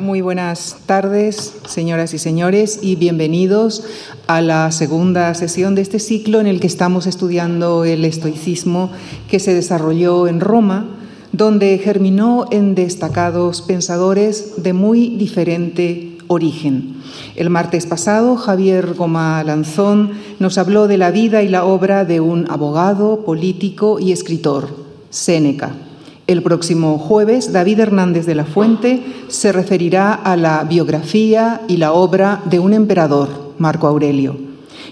Muy buenas tardes, señoras y señores, y bienvenidos a la segunda sesión de este ciclo en el que estamos estudiando el estoicismo que se desarrolló en Roma, donde germinó en destacados pensadores de muy diferente origen. El martes pasado, Javier Goma Lanzón nos habló de la vida y la obra de un abogado, político y escritor, Séneca. El próximo jueves, David Hernández de la Fuente se referirá a la biografía y la obra de un emperador, Marco Aurelio.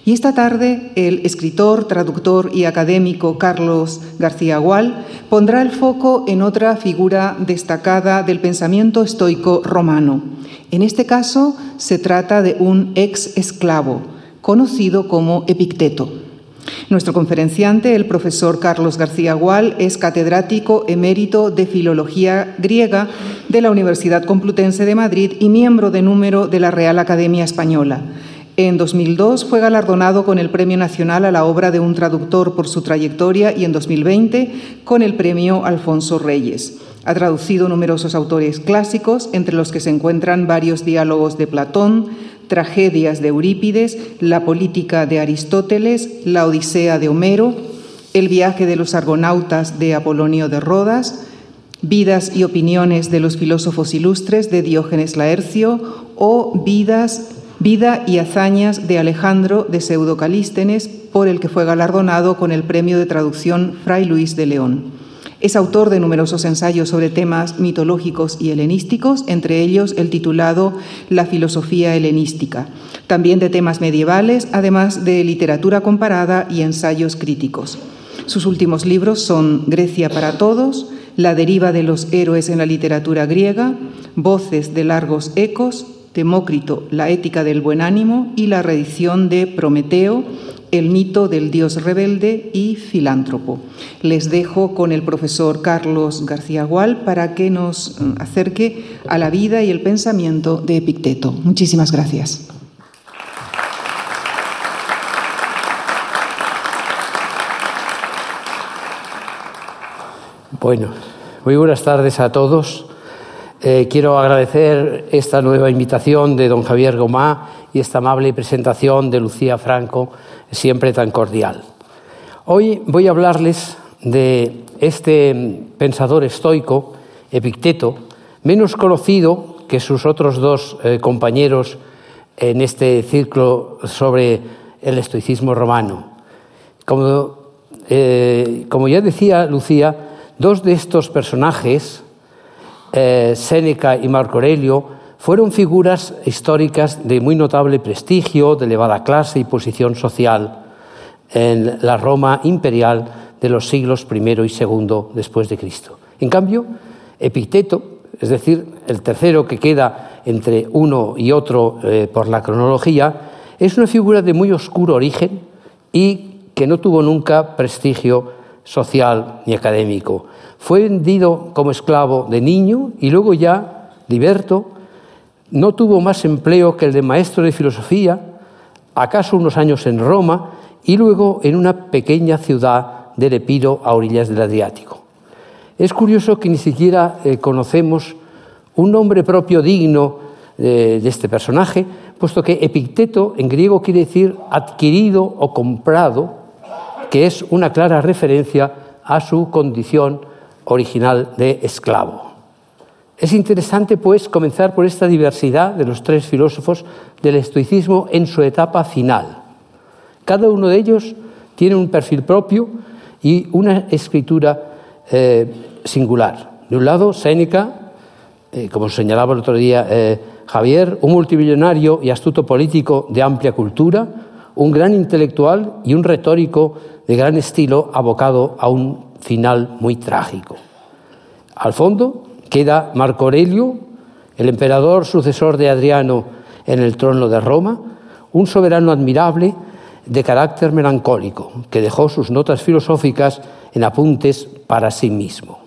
Y esta tarde, el escritor, traductor y académico Carlos García Gual pondrá el foco en otra figura destacada del pensamiento estoico romano. En este caso, se trata de un ex esclavo, conocido como Epicteto. Nuestro conferenciante, el profesor Carlos García Gual, es catedrático emérito de Filología Griega de la Universidad Complutense de Madrid y miembro de número de la Real Academia Española. En 2002 fue galardonado con el Premio Nacional a la Obra de un Traductor por su trayectoria y en 2020 con el Premio Alfonso Reyes. Ha traducido numerosos autores clásicos, entre los que se encuentran varios diálogos de Platón, tragedias de Eurípides, la política de Aristóteles, la Odisea de Homero, el viaje de los argonautas de Apolonio de Rodas, vidas y opiniones de los filósofos ilustres de Diógenes Laercio o vidas, vida y hazañas de Alejandro de Pseudocalístenes, por el que fue galardonado con el premio de traducción Fray Luis de León. Es autor de numerosos ensayos sobre temas mitológicos y helenísticos, entre ellos el titulado La filosofía helenística, también de temas medievales, además de literatura comparada y ensayos críticos. Sus últimos libros son Grecia para Todos, La deriva de los héroes en la literatura griega, Voces de largos ecos, Demócrito, La ética del buen ánimo y la reedición de Prometeo, el mito del dios rebelde y filántropo. Les dejo con el profesor Carlos García Gual para que nos acerque a la vida y el pensamiento de Epicteto. Muchísimas gracias. Bueno, muy buenas tardes a todos. Eh, quiero agradecer esta nueva invitación de don Javier Gomá esta amable presentación de Lucía Franco siempre tan cordial. Hoy voy a hablarles de este pensador estoico, Epicteto, menos conocido que sus otros dos eh, compañeros en este ciclo sobre el estoicismo romano. Como, eh, como ya decía Lucía, dos de estos personajes, eh, Séneca y Marco Aurelio, fueron figuras históricas de muy notable prestigio, de elevada clase y posición social en la Roma imperial de los siglos I y II después de Cristo. En cambio, Epicteto, es decir, el tercero que queda entre uno y otro eh, por la cronología, es una figura de muy oscuro origen y que no tuvo nunca prestigio social ni académico. Fue vendido como esclavo de niño y luego ya, liberto, no tuvo más empleo que el de maestro de filosofía, acaso unos años en Roma y luego en una pequeña ciudad del Epiro a orillas del Adriático. Es curioso que ni siquiera eh, conocemos un nombre propio digno de, de este personaje, puesto que epicteto en griego quiere decir adquirido o comprado, que es una clara referencia a su condición original de esclavo. Es interesante, pues, comenzar por esta diversidad de los tres filósofos del estoicismo en su etapa final. Cada uno de ellos tiene un perfil propio y una escritura eh, singular. De un lado, Séneca, eh, como señalaba el otro día eh, Javier, un multimillonario y astuto político de amplia cultura, un gran intelectual y un retórico de gran estilo abocado a un final muy trágico. Al fondo, Queda Marco Aurelio, el emperador sucesor de Adriano en el trono de Roma, un soberano admirable de carácter melancólico, que dejó sus notas filosóficas en apuntes para sí mismo.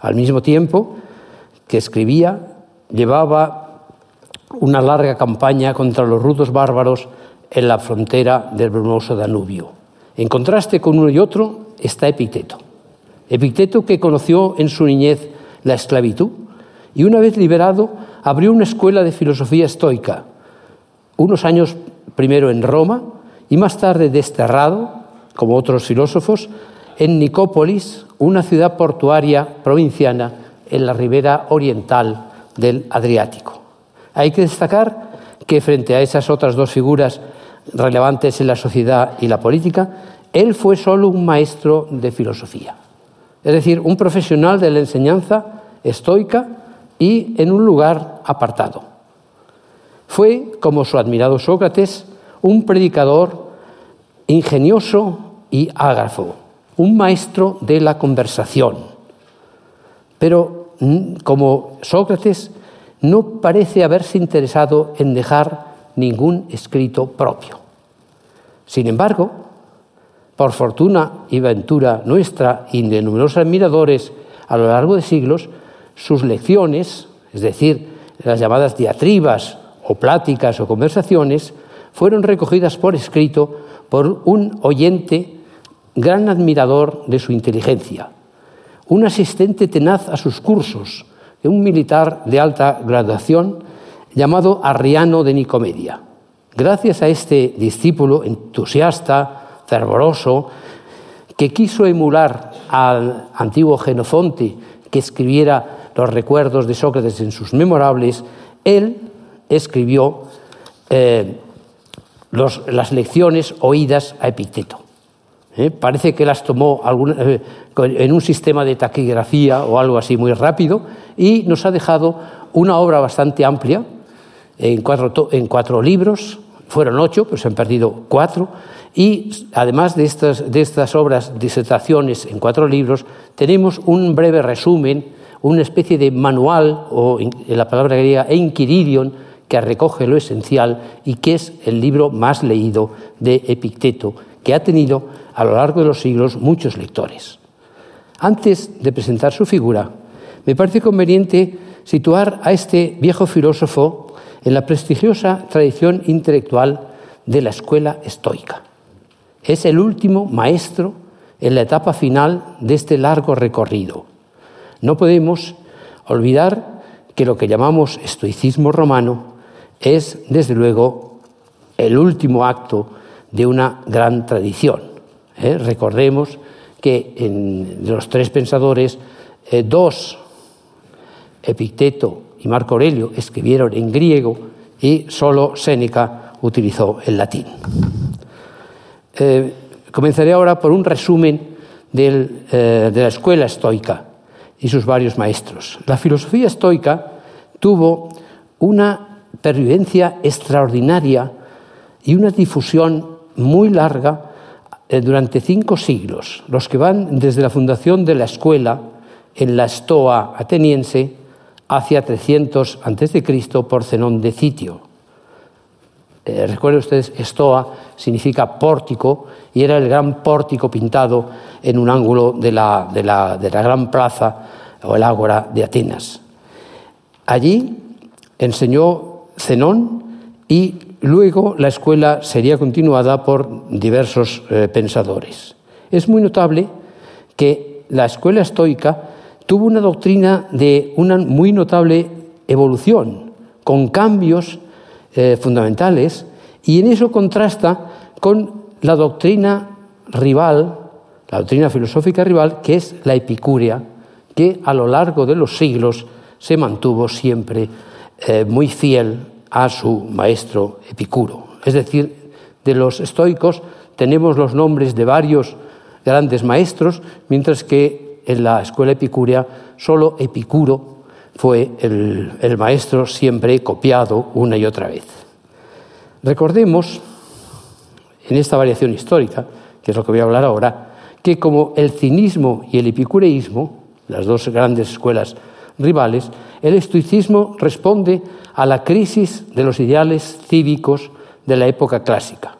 Al mismo tiempo que escribía, llevaba una larga campaña contra los rudos bárbaros en la frontera del brumoso Danubio. En contraste con uno y otro está Epicteto. Epicteto que conoció en su niñez la esclavitud y una vez liberado abrió una escuela de filosofía estoica, unos años primero en Roma y más tarde desterrado, como otros filósofos, en Nicópolis, una ciudad portuaria provinciana en la ribera oriental del Adriático. Hay que destacar que frente a esas otras dos figuras relevantes en la sociedad y la política, él fue solo un maestro de filosofía, es decir, un profesional de la enseñanza estoica y en un lugar apartado. Fue, como su admirado Sócrates, un predicador ingenioso y ágrafo, un maestro de la conversación. Pero mm, como Sócrates, no parece haberse interesado en dejar ningún escrito propio. Sin embargo, por fortuna y ventura nuestra y de numerosos admiradores a lo largo de siglos, sus lecciones, es decir, las llamadas diatribas o pláticas o conversaciones, fueron recogidas por escrito por un oyente gran admirador de su inteligencia, un asistente tenaz a sus cursos, un militar de alta graduación llamado Arriano de Nicomedia. Gracias a este discípulo entusiasta, fervoroso, que quiso emular al antiguo Genofonte que escribiera los recuerdos de Sócrates en sus memorables, él escribió eh, las lecciones oídas a Epicteto. ¿Eh? Parece que las tomó eh, en un sistema de taquigrafía o algo así muy rápido y nos ha dejado una obra bastante amplia en cuatro, en cuatro libros, fueron ocho, pero se han perdido cuatro, y además de estas, obras, disertaciones en cuatro libros, tenemos un breve resumen, una especie de manual, o en la palabra griega, enquiridion, que recoge lo esencial y que es el libro más leído de Epicteto, que ha tenido a lo largo de los siglos muchos lectores. Antes de presentar su figura, me parece conveniente situar a este viejo filósofo en la prestigiosa tradición intelectual de la escuela estoica. Es el último maestro en la etapa final de este largo recorrido. No podemos olvidar que lo que llamamos estoicismo romano es, desde luego, el último acto de una gran tradición. ¿eh? Recordemos que en los tres pensadores, eh, dos, Epicteto y Marco Aurelio, escribieron en griego y solo Séneca utilizó el latín. Eh, comenzaré ahora por un resumen de la escuela estoica y sus varios maestros. La filosofía estoica tuvo una pervivencia extraordinaria y una difusión muy larga eh, durante cinco siglos, los que van desde la fundación de la escuela en la Estoa ateniense hacia 300 a.C. por Zenón de Citio. Eh, recuerden ustedes, Estoa significa pórtico y era el gran pórtico pintado en un ángulo de la, de la, de la gran plaza o el ágora de Atenas. Allí enseñó Zenón y luego la escuela sería continuada por diversos eh, pensadores. Es muy notable que la escuela estoica tuvo una doctrina de una muy notable evolución, con cambios eh, fundamentales, y en eso contrasta con la doctrina rival, la doctrina filosófica rival, que es la epicúrea, que a lo largo de los siglos se mantuvo siempre eh, muy fiel a su maestro Epicuro. Es decir, de los estoicos tenemos los nombres de varios grandes maestros, mientras que en la escuela epicúrea solo Epicuro fue el, el maestro siempre copiado una y otra vez. Recordemos, en esta variación histórica, que es lo que voy a hablar ahora, que como el cinismo y el epicureísmo, las dos grandes escuelas rivales, el estoicismo responde a la crisis de los ideales cívicos de la época clásica.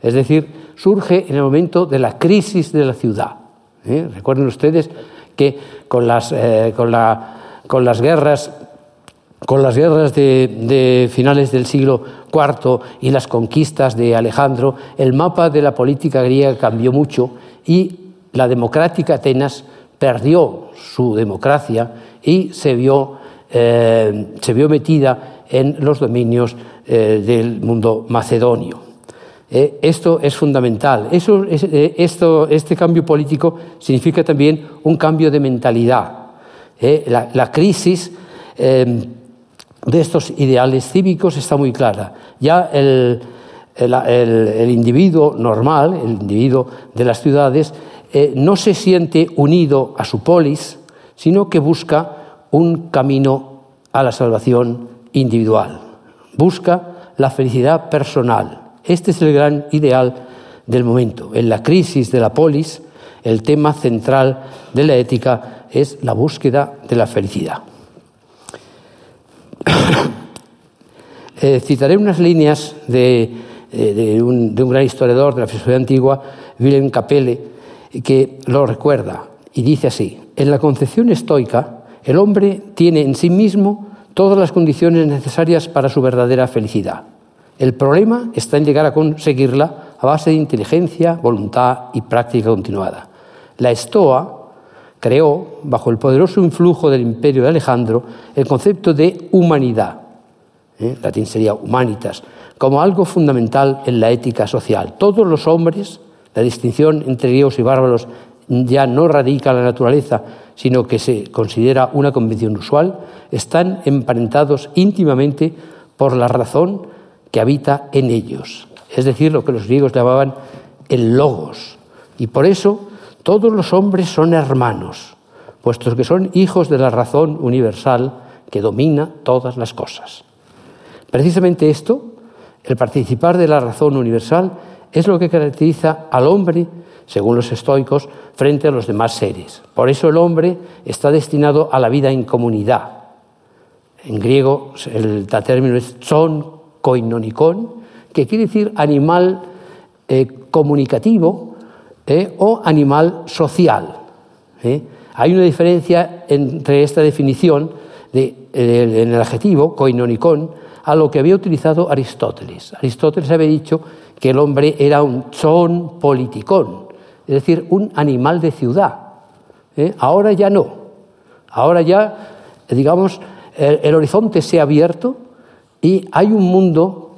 Es decir, surge en el momento de la crisis de la ciudad. ¿eh? Recuerden ustedes que con las, eh, con, con las guerras con las guerras de, finales del siglo IV y las conquistas de Alejandro, el mapa de la política griega cambió mucho y la democrática Atenas perdió su democracia y se vio se vio metida en los dominios del mundo macedonio. esto es fundamental. Eso, esto, este cambio político significa también un cambio de mentalidad. La, la, crisis de estos ideales cívicos está muy clara. Ya el, el, individuo normal, el individuo de las ciudades, eh, no se siente unido a su polis, sino que busca un camino a la salvación individual. Busca la felicidad personal. Este es el gran ideal del momento. En la crisis de la polis, el tema central de la ética es la búsqueda de la felicidad. Eh, citaré unas líneas de, eh, un, gran historiador de la filosofía antigua, Wilhelm Capelle, que lo recuerda y dice así, en la concepción estoica, el hombre tiene en sí mismo todas las condiciones necesarias para su verdadera felicidad. El problema está en llegar a conseguirla a base de inteligencia, voluntad y práctica continuada. La estoa creó, bajo el poderoso influjo del imperio de Alejandro, el concepto de humanidad, ¿eh? latín sería humanitas, como algo fundamental en la ética social. Todos los hombres, la distinción entre griegos y bárbaros ya no radica en la naturaleza, sino que se considera una convención usual, están emparentados íntimamente por la razón que habita en ellos, es decir, lo que los griegos llamaban el logos. Y por eso todos los hombres son hermanos, puestos que son hijos de la razón universal que domina todas las cosas. Precisamente esto, el participar de la razón universal, es lo que caracteriza al hombre, según los estoicos, frente a los demás seres. Por eso el hombre está destinado a la vida en comunidad. En griego el término es son koinonikon, que quiere decir animal eh, comunicativo eh, o animal social. Eh. Hay una diferencia entre esta definición de, en el adjetivo koinonikon a lo que había utilizado Aristóteles. Aristóteles había dicho que el hombre era un chon politicón, es decir, un animal de ciudad. ¿eh? Ahora ya no. Ahora ya, digamos, el, horizonte se ha abierto y hay un mundo,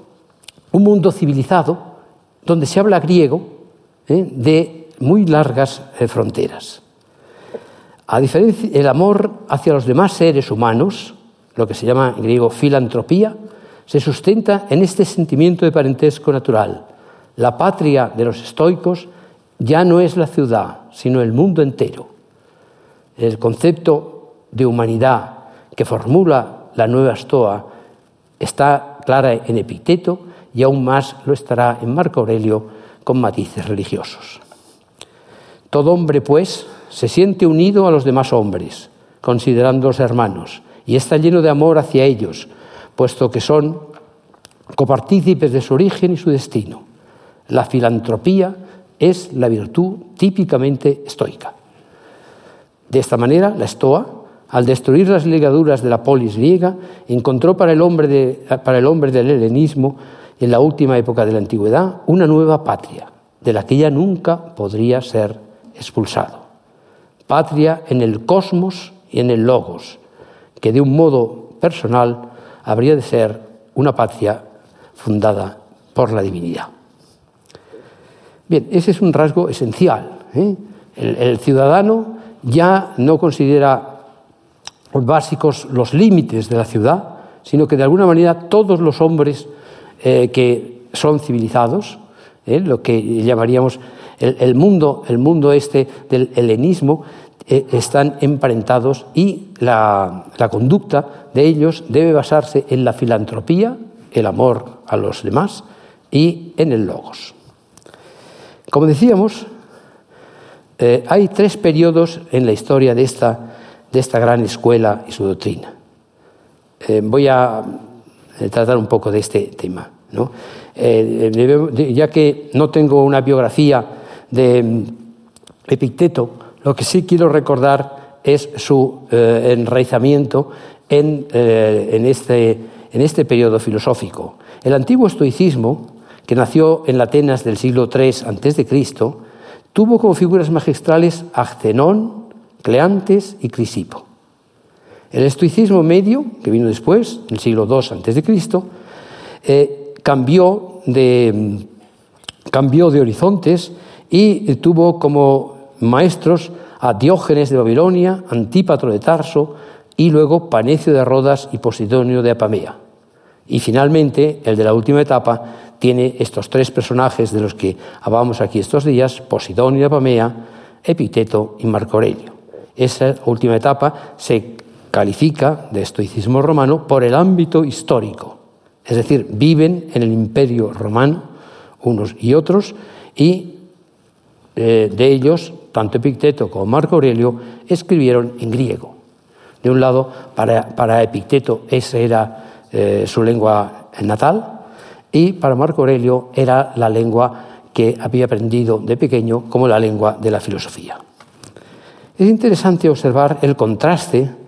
un mundo civilizado donde se habla griego ¿eh? de muy largas eh, fronteras. A diferencia, el amor hacia los demás seres humanos, lo que se llama en griego filantropía, se sustenta en este sentimiento de parentesco natural. La patria de los estoicos ya no es la ciudad, sino el mundo entero. El concepto de humanidad que formula la nueva Estoa está clara en Epicteto y aún más lo estará en Marco Aurelio con matices religiosos. Todo hombre, pues, se siente unido a los demás hombres, considerándolos hermanos, y está lleno de amor hacia ellos, puesto que son copartícipes de su origen y su destino. La filantropía es la virtud típicamente estoica. De esta manera, la estoa, al destruir las ligaduras de la polis griega, encontró para el hombre, para el hombre del helenismo, en la última época de la antigüedad, una nueva patria, de la que ya nunca podría ser expulsado. Patria en el cosmos y en el logos, que de un modo personal habría de ser una patria fundada por la divinidad. Bien, ese es un rasgo esencial. ¿eh? El, ciudadano ya no considera básicos los límites de la ciudad, sino que de alguna manera todos los hombres eh, que son civilizados, ¿eh? lo que llamaríamos el, mundo, el mundo este del helenismo, eh, están emparentados y la, conducta de ellos debe basarse en la filantropía, el amor a los demás y en el logos. Como decíamos, eh, hay tres periodos en la historia de esta, de esta gran escuela y su doctrina. Eh, voy a tratar un poco de este tema. ya que no tengo una biografía de mm, Epicteto, lo que sí quiero recordar es su eh, enraizamiento eh, en, este, en este periodo filosófico. El antiguo estoicismo, que nació en Atenas del siglo III a.C., tuvo como figuras magistrales a Zenón, Cleantes y Crisipo. El estoicismo medio, que vino después, en el siglo II a.C., eh, cambió, de, cambió de horizontes y tuvo como maestros a Diógenes de Babilonia, Antípatro de Tarso y luego Panecio de Rodas y Posidonio de Apamea. Y finalmente, el de la última etapa tiene estos tres personajes de los que hablábamos aquí estos días, Posidonio de Apamea, Epicteto y Marco Aurelio. Esa última etapa se califica de estoicismo romano por el ámbito histórico, es decir, viven en el imperio romano unos y otros y eh, de ellos, tanto Epicteto como Marco Aurelio, escribieron en griego. De un lado, para, Epicteto esa era eh, su lengua natal y para Marco Aurelio era la lengua que había aprendido de pequeño como la lengua de la filosofía. Es interesante observar el contraste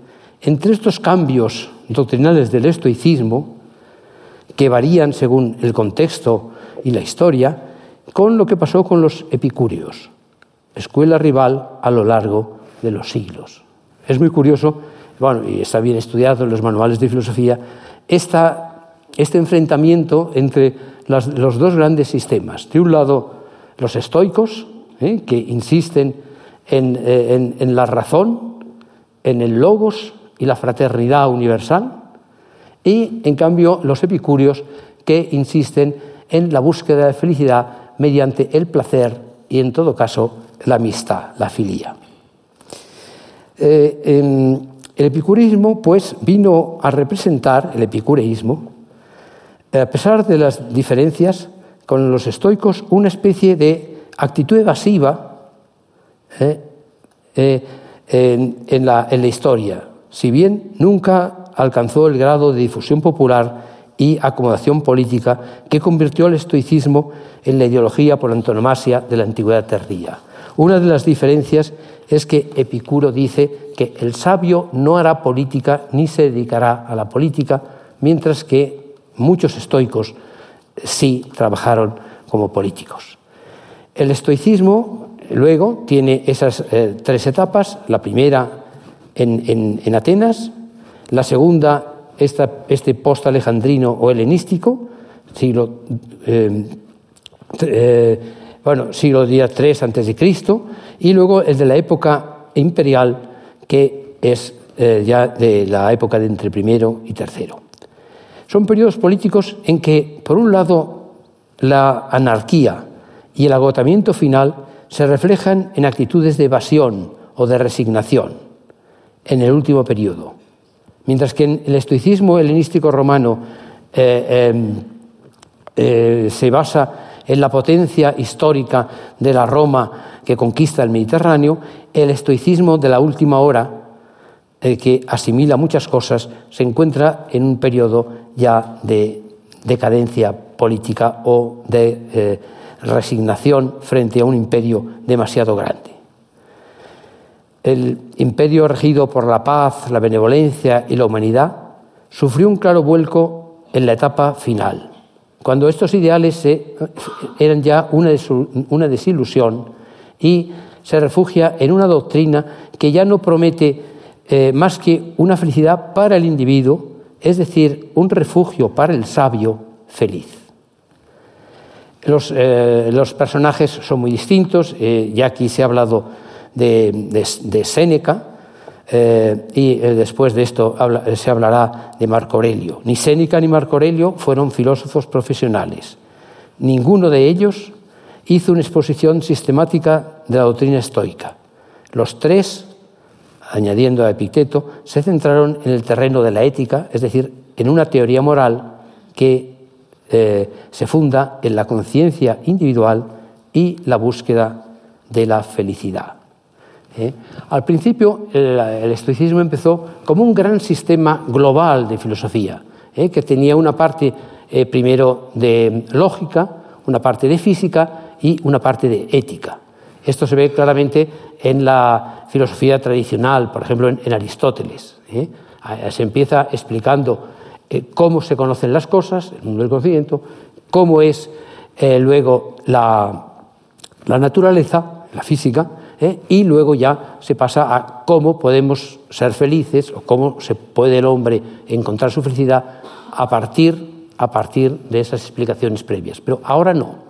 entre estos cambios doctrinales del estoicismo, que varían según el contexto y la historia, con lo que pasó con los epicúreos, escuela rival a lo largo de los siglos. Es muy curioso, bueno, y está bien estudiado en los manuales de filosofía, este enfrentamiento entre los dos grandes sistemas. De un lado, los estoicos, ¿eh? que insisten eh, en, la razón, en el logos y la fraternidad universal, y en cambio los epicúreos que insisten en la búsqueda de felicidad mediante el placer y en todo caso la amistad, la filía. Eh, el epicureísmo pues vino a representar el epicureísmo, a pesar de las diferencias con los estoicos, una especie de actitud evasiva ¿eh? Eh, en, la, historia, si bien nunca alcanzó el grado de difusión popular y acomodación política que convirtió el estoicismo en la ideología por antonomasia de la antigüedad tardía. Una de las diferencias es que Epicuro dice que el sabio no hará política ni se dedicará a la política, mientras que muchos estoicos sí trabajaron como políticos. El estoicismo Luego tiene esas eh, tres etapas, la primera en, Atenas, la segunda este post-alejandrino o helenístico, siglo, eh, eh, bueno, siglo III antes de Cristo, y luego el de la época imperial, que es ya de la época de entre primero y tercero. Son periodos políticos en que, por un lado, la anarquía y el agotamiento final se reflejan en actitudes de evasión o de resignación en el último periodo. Mientras que el estoicismo helenístico romano eh, em, eh, se basa en la potencia histórica de la Roma que conquista el Mediterráneo, el estoicismo de la última hora, eh, que asimila muchas cosas, se encuentra en un periodo ya de decadencia política o de resignación frente a un imperio demasiado grande. El imperio regido por la paz, la benevolencia y la humanidad sufrió un claro vuelco en la etapa final, cuando estos ideales eran ya una, desilusión y se refugia en una doctrina que ya no promete eh, más que una felicidad para el individuo, es decir, un refugio para el sabio feliz. Eh, los, personajes son muy distintos, eh, ya aquí se ha hablado de, Séneca, eh, y después de esto se hablará de Marco Aurelio. Ni Séneca ni Marco Aurelio fueron filósofos profesionales. Ninguno de ellos hizo una exposición sistemática de la doctrina estoica. Los tres, añadiendo a Epicteto, se centraron en el terreno de la ética, es decir, en una teoría moral que eh, se funda en la conciencia individual y la búsqueda de la felicidad. ¿Eh? Al principio el, estoicismo empezó como un gran sistema global de filosofía, ¿eh? que tenía una parte primero de lógica, una parte de física y una parte de ética. Esto se ve claramente en la filosofía tradicional, por ejemplo en Aristóteles. Se empieza explicando eh, cómo se conocen las cosas, el mundo del conocimiento, cómo es eh, luego la, naturaleza, la física, y luego ya se pasa a cómo podemos ser felices o cómo se puede el hombre encontrar su felicidad a partir, a partir de esas explicaciones previas. Pero ahora no.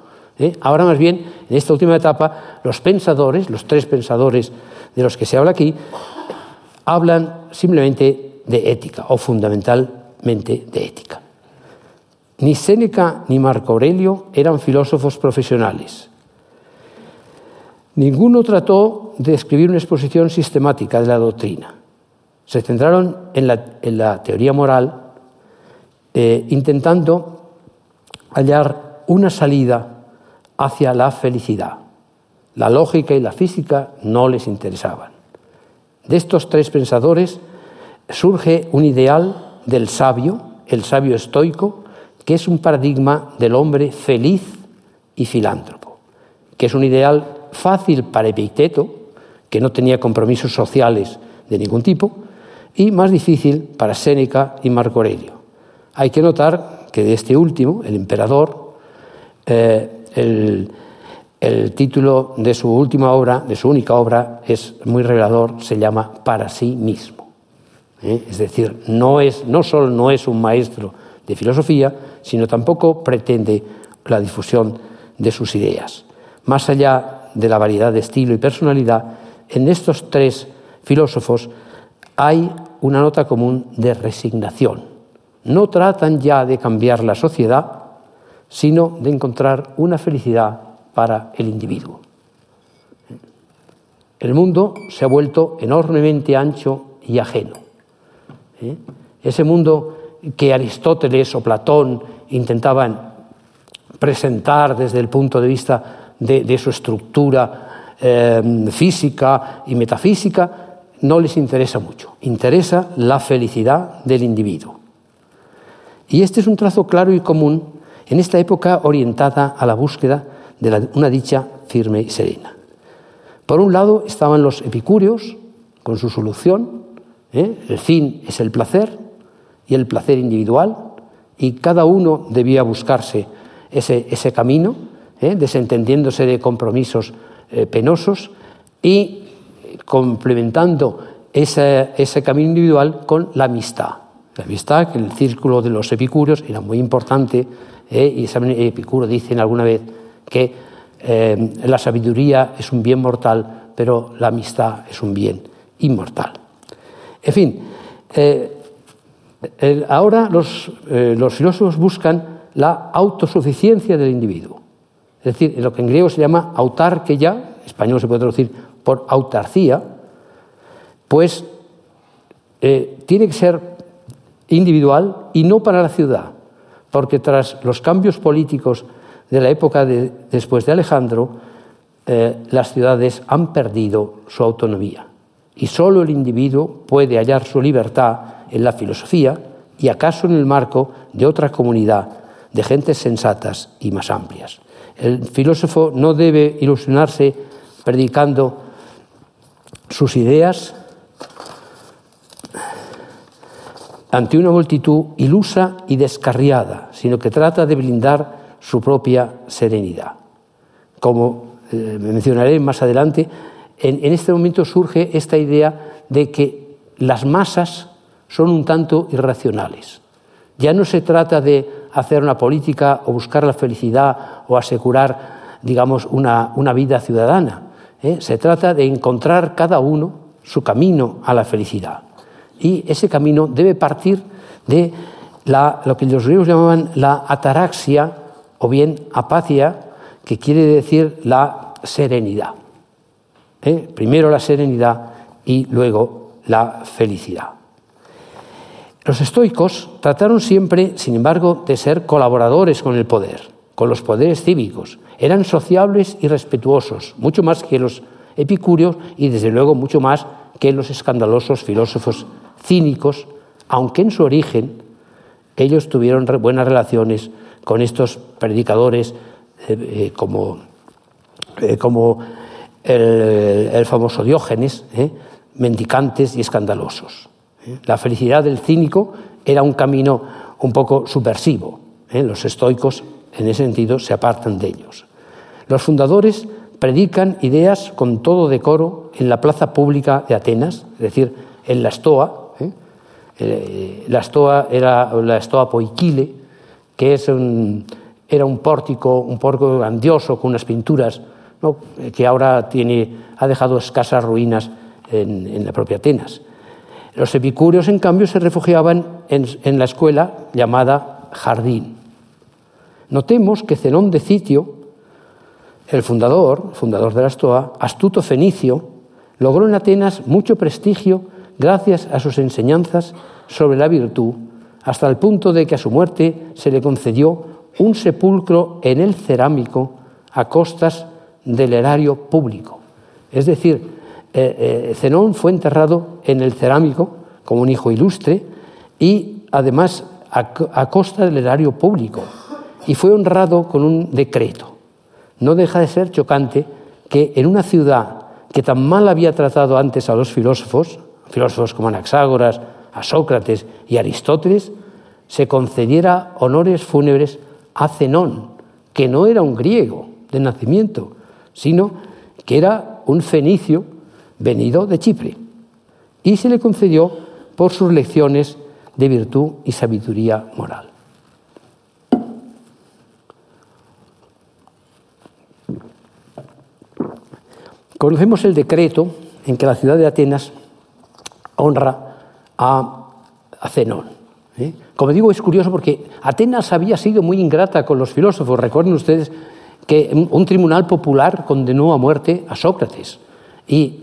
Ahora más bien, en esta última etapa, los pensadores, los tres pensadores de los que se habla aquí, hablan simplemente de ética o fundamentalmente de ética. Ni Séneca ni Marco Aurelio eran filósofos profesionales. Ninguno trató de escribir una exposición sistemática de la doctrina. Se centraron en la, teoría moral, eh, intentando hallar una salida hacia la felicidad. La lógica y la física no les interesaban. De estos tres pensadores surge un ideal del sabio, el sabio estoico, que es un paradigma del hombre feliz y filántropo, que es un ideal fácil para Epicteto, que no tenía compromisos sociales de ningún tipo, y más difícil para Séneca y Marco Aurelio. Hay que notar que de este último, el emperador, eh, el, título de su última obra, de su única obra, es muy revelador, se llama Para sí mismo. ¿eh? Es decir, no, es, no solo no es un maestro de filosofía, sino tampoco pretende la difusión de sus ideas. Más allá de la variedad de estilo y personalidad, en estos tres filósofos hay una nota común de resignación. No tratan ya de cambiar la sociedad, sino de encontrar una felicidad para el individuo. El mundo se ha vuelto enormemente ancho y ajeno. ¿eh? Ese mundo que Aristóteles o Platón intentaban presentar desde el punto de vista de, su estructura eh, física y metafísica, no les interesa mucho. Interesa la felicidad del individuo. Y este es un trazo claro y común en esta época orientada a la búsqueda de una dicha firme y serena. Por un lado estaban los epicúreos, con su solución, ¿eh? el fin es el placer y el placer individual, y cada uno debía buscarse ese, ese camino, ¿eh? desentendiéndose de compromisos eh, penosos y complementando ese, camino individual con la amistad. La amistad, que el círculo de los epicúreos era muy importante, ¿eh? y Epicuro dice alguna vez que la sabiduría es un bien mortal, pero la amistad es un bien inmortal. En fin, ahora los, filósofos buscan la autosuficiencia del individuo. Es decir, lo que en griego se llama autarquía, en español se puede traducir por autarcía, pues tiene que ser individual y no para la ciudad porque tras los cambios políticos de la época después de Alejandro, eh, las ciudades han perdido su autonomía y solo el individuo puede hallar su libertad en la filosofía y acaso en el marco de otra comunidad de gentes sensatas y más amplias. El filósofo no debe ilusionarse predicando sus ideas ante una multitud ilusa y descarriada, sino que trata de blindar su propia serenidad. Como eh, mencionaré más adelante, en, en este momento surge esta idea de que las masas son un tanto irracionales. Ya no se trata de hacer una política o buscar la felicidad o asegurar, digamos, una, una vida ciudadana. ¿eh? Se trata de encontrar cada uno su camino a la felicidad. Y ese camino debe partir de lo que los griegos llamaban la ataraxia o bien apatia, que quiere decir la serenidad. ¿Eh? Primero la serenidad y luego la felicidad. Los estoicos trataron siempre, sin embargo, de ser colaboradores con el poder, con los poderes cívicos. Eran sociables y respetuosos, mucho más que los epicúreos y, desde luego, mucho más que los escandalosos filósofos cínicos, aunque en su origen ellos tuvieron buenas relaciones con estos predicadores eh, eh, como, eh, como el, famoso Diógenes, mendicantes y escandalosos. La felicidad del cínico era un camino un poco subversivo. Los estoicos, en ese sentido, se apartan de ellos. Los fundadores predican ideas con todo decoro en la plaza pública de Atenas, es decir, en la Stoa. ¿eh? Eh, la Stoa era la Stoa Poikile, que es un, era un pórtico, un pórtico grandioso con unas pinturas que ahora tiene, ha dejado escasas ruinas en, la propia Atenas. Los epicúreos, en cambio, se refugiaban en, la escuela llamada Jardín. Notemos que Zenón de Citio, el fundador, fundador de la Stoa, astuto fenicio, logró en Atenas mucho prestigio gracias a sus enseñanzas sobre la virtud, hasta el punto de que a su muerte se le concedió un sepulcro en el cerámico a costas del erario público. Es decir, eh, eh, Zenón fue enterrado en el cerámico como un hijo ilustre y además a, costa del erario público y fue honrado con un decreto. No deja de ser chocante que en una ciudad que tan mal había tratado antes a los filósofos, filósofos como Anaxágoras, a Sócrates y Aristóteles, se concediera honores fúnebres a Zenón, que no era un griego de nacimiento, sino que era un fenicio venido de Chipre. Y se le concedió por sus lecciones de virtud y sabiduría moral. Conocemos el decreto en que la ciudad de Atenas honra a, Zenón. ¿eh? Como digo, es curioso porque Atenas había sido muy ingrata con los filósofos. Recuerden ustedes que un tribunal popular condenó a muerte a Sócrates y,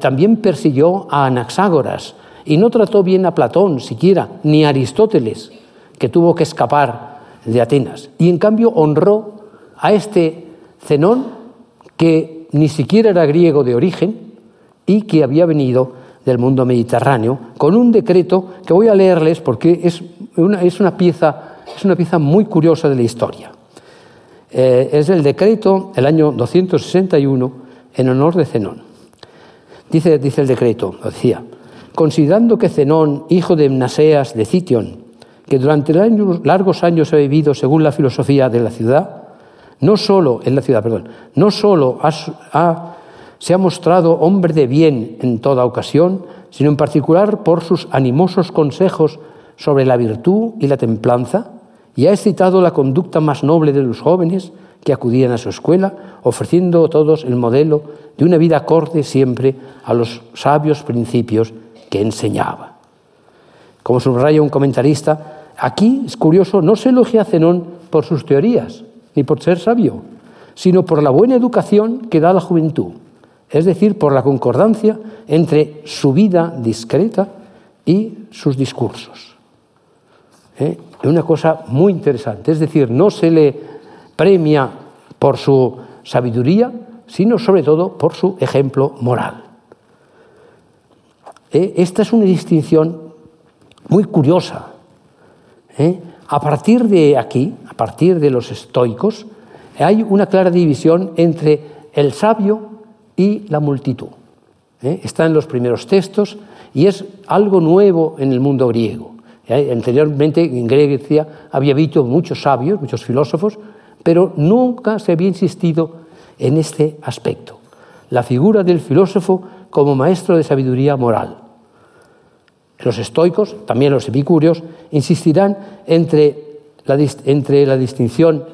también persiguió a Anaxágoras y no trató bien a Platón siquiera, ni a Aristóteles, que tuvo que escapar de Atenas. Y en cambio honró a este Zenón, que ni siquiera era griego de origen y que había venido del mundo mediterráneo, con un decreto que voy a leerles porque es una, es una, pieza, es una pieza muy curiosa de la historia. Eh, es el decreto, el año 261, en honor de Zenón. Dice, el decreto, decía, considerando que Zenón, hijo de Mnaseas de Citión, que durante largos años ha vivido según la filosofía de la ciudad, no solo en la ciudad, perdón, no solo se ha mostrado hombre de bien en toda ocasión, sino en particular por sus animosos consejos sobre la virtud y la templanza, y ha excitado la conducta más noble de los jóvenes que acudían a su escuela, ofreciendo a todos el modelo de una vida acorde siempre a los sabios principios que enseñaba. Como subraya un comentarista, aquí es curioso, no se elogia a Zenón por sus teorías, ni por ser sabio, sino por la buena educación que da la juventud es decir, por la concordancia entre su vida discreta y sus discursos. ¿Eh? Es una cosa muy interesante, es decir, no se le premia por su sabiduría, sino sobre todo por su ejemplo moral. ¿Eh? Esta es una distinción muy curiosa. ¿Eh? A partir de aquí, a partir de los estoicos, hay una clara división entre el sabio y la multitud. ¿eh? Está en los primeros textos y es algo nuevo en el mundo griego. Anteriormente en Grecia había habido muchos sabios, muchos filósofos, pero nunca se había insistido en este aspecto, la figura del filósofo como maestro de sabiduría moral. Los estoicos, también los epicúreos, insistirán entre la, distinción,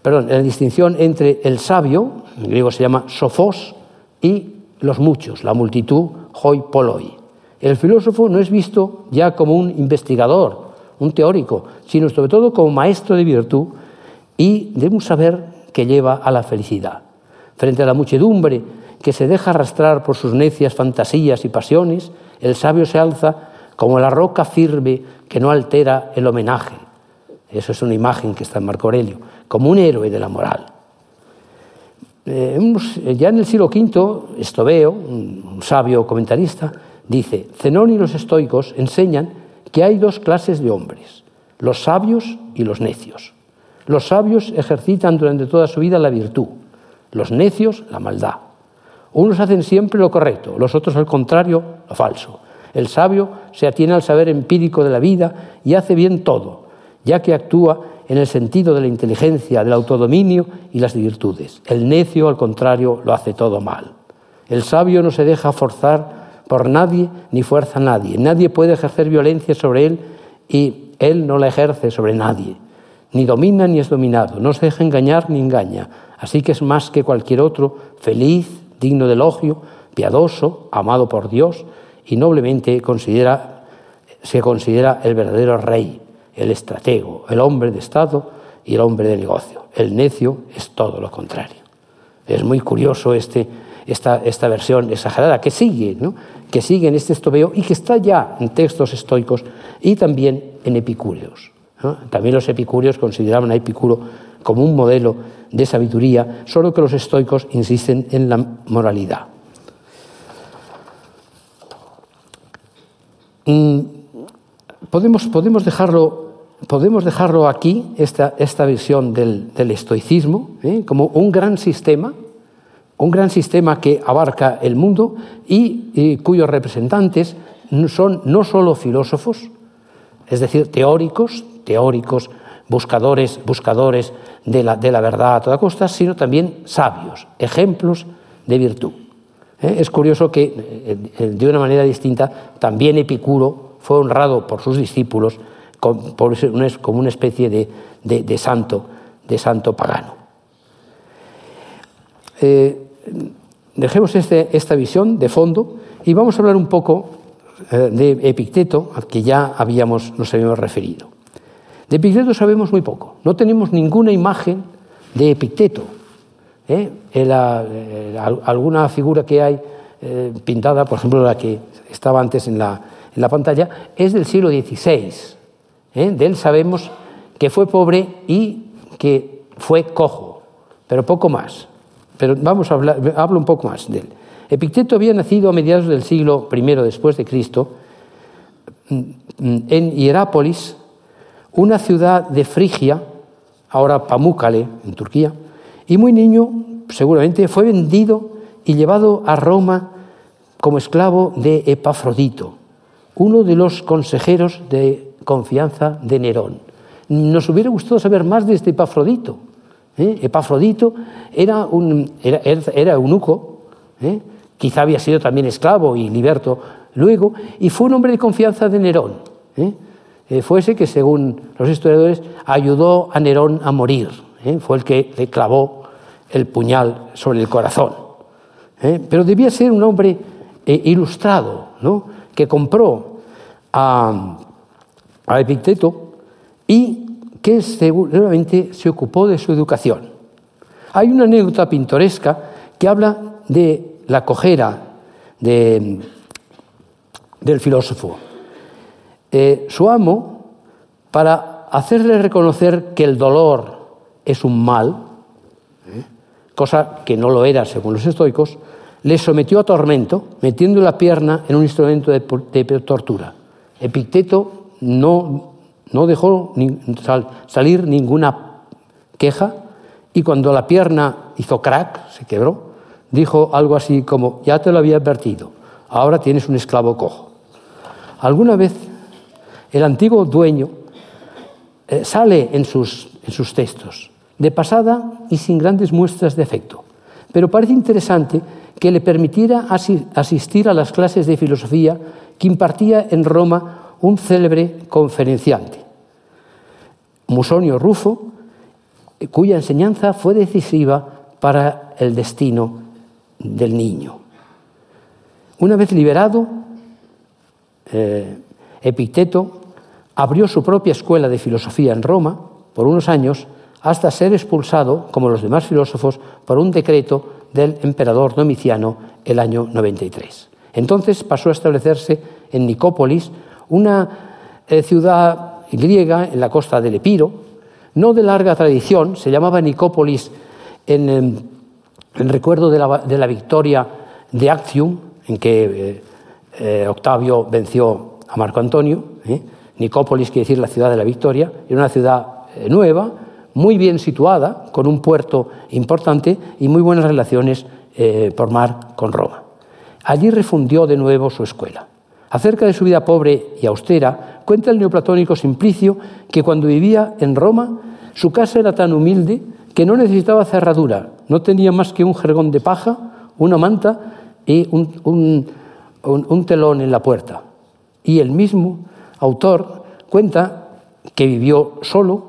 perdón, la distinción entre el sabio, en griego se llama sofos, y los muchos, la multitud, hoi poloi. El filósofo no es visto ya como un investigador, un teórico, sino sobre todo como maestro de virtud y de un saber que lleva a la felicidad. Frente a la muchedumbre que se deja arrastrar por sus necias fantasías y pasiones, el sabio se alza como la roca firme que no altera el homenaje. Eso es una imagen que está en Marco Aurelio, como un héroe de la moral. Eh, eh, ya en el siglo V, Estoveo, un sabio comentarista, dice, Zenón y los estoicos enseñan que hay dos clases de hombres, los sabios y los necios. Los sabios ejercitan durante toda su vida la virtud, los necios la maldad. Unos hacen siempre lo correcto, los otros al contrario, lo falso. El sabio se atiene al saber empírico de la vida y hace bien todo, ya que actúa en el sentido de la inteligencia, del autodominio y las virtudes. El necio, al contrario, lo hace todo mal. El sabio no se deja forzar por nadie ni fuerza a nadie. Nadie puede ejercer violencia sobre él y él no la ejerce sobre nadie. Ni domina ni es dominado. No se deja engañar ni engaña. Así que es más que cualquier otro, feliz, digno de elogio, piadoso, amado por Dios y noblemente considera, se considera el verdadero rey, el estratego, el hombre de Estado y el hombre de negocio. El necio es todo lo contrario. Es muy curioso este, esta, versión exagerada que sigue, ¿no? que sigue en este estobeo y que está ya en textos estoicos y también en epicúreos. También los epicúreos consideraban a Epicuro como un modelo de sabiduría, solo que los estoicos insisten en la moralidad. Mm, podemos, podemos, dejarlo, podemos dejarlo aquí, esta, esta visión del, estoicismo, ¿eh? como un gran sistema, un gran sistema que abarca el mundo y, cuyos representantes son no solo filósofos, es decir, teóricos, teóricos, buscadores, buscadores de la, de la verdad a toda costa, sino también sabios, ejemplos de virtud. ¿eh? Es curioso que, eh, eh, de una manera distinta, también Epicuro fue honrado por sus discípulos como una especie de, santo, de santo pagano. dejemos este, esta visión de fondo y vamos a hablar un poco de Epicteto, al que ya habíamos, nos habíamos referido. De Epicteto sabemos muy poco, no tenemos ninguna imagen de Epicteto. ¿eh? alguna figura que hay eh, pintada, por ejemplo la que estaba antes en la, pantalla, es del siglo XVI. ¿eh? De él sabemos que fue pobre y que fue cojo, pero poco más. Pero vamos a hablar, hablo un poco más de él. Epicteto había nacido a mediados del siglo I después de Cristo en Hierápolis, una ciudad de Frigia, ahora Pamukkale, en Turquía, y muy niño, seguramente, fue vendido y llevado a Roma como esclavo de Epafrodito, uno de los consejeros de confianza de Nerón. Nos hubiera gustado saber más de este Epafrodito. ¿eh? Epafrodito era, un, eunuco, ¿eh? quizá había sido también esclavo y liberto luego, y fue un hombre de confianza de Nerón. ¿eh? Fue ese que, según los historiadores, ayudó a Nerón a morir. ¿eh? fue el que le clavó el puñal sobre el corazón. ¿eh? Pero debía ser un hombre eh, ilustrado, ¿no? que compró a, a Epicteto y que seguramente se ocupó de su educación. Hay una anécdota pintoresca que habla de la cojera de, del filósofo. Su amo, para hacerle reconocer que el dolor es un mal, ¿eh? cosa que no lo era según los estoicos, le sometió a tormento metiendo la pierna en un instrumento de, tortura. Epicteto no, no dejó salir ninguna queja y cuando la pierna hizo crack, se quebró, dijo algo así como, ya te lo había advertido, ahora tienes un esclavo cojo. Alguna vez el antiguo dueño eh, sale en sus, textos de pasada y sin grandes muestras de afecto. Pero parece interesante que le permitiera asistir a las clases de filosofía que impartía en Roma un célebre conferenciante, Musonio Rufo, cuya enseñanza fue decisiva para el destino del niño. Una vez liberado, eh, Epicteto abrió su propia escuela de filosofía en Roma por unos años hasta ser expulsado, como los demás filósofos, por un decreto del emperador Domiciano el año 93. Entonces pasó a establecerse en Nicópolis, una eh, ciudad griega en la costa del Epiro, no de larga tradición, se llamaba Nicópolis en, em, recuerdo de la, victoria de Actium, en que eh, eh, Octavio venció a Marco Antonio. Nicópolis quiere decir la ciudad de la victoria, era una ciudad nueva, muy bien situada, con un puerto importante y muy buenas relaciones eh, por mar con Roma. Allí refundió de nuevo su escuela. Acerca de su vida pobre y austera, cuenta el neoplatónico Simplicio que cuando vivía en Roma Su casa era tan humilde que no necesitaba cerradura, no tenía más que un jergón de paja, una manta y un, un telón en la puerta. Y el mismo autor cuenta que vivió solo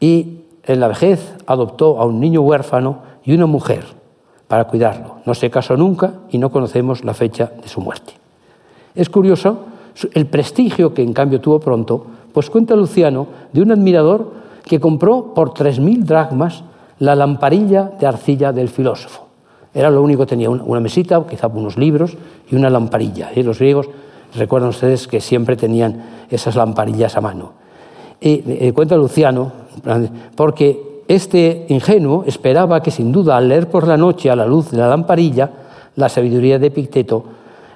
y en la vejez adoptó a un niño huérfano y una mujer para cuidarlo. No se casó nunca y no conocemos la fecha de su muerte. Es curioso el prestigio que en cambio tuvo pronto, pues cuenta Luciano de un admirador que compró por 3.000 dracmas la lamparilla de arcilla del filósofo. Era lo único que tenía, una mesita, quizá unos libros y una lamparilla. Y los griegos, recuerdan ustedes que siempre tenían esas lamparillas a mano. Y, eh, cuenta Luciano, porque este ingenuo esperaba que sin duda al leer por la noche a la luz de la lamparilla, la sabiduría de Epicteto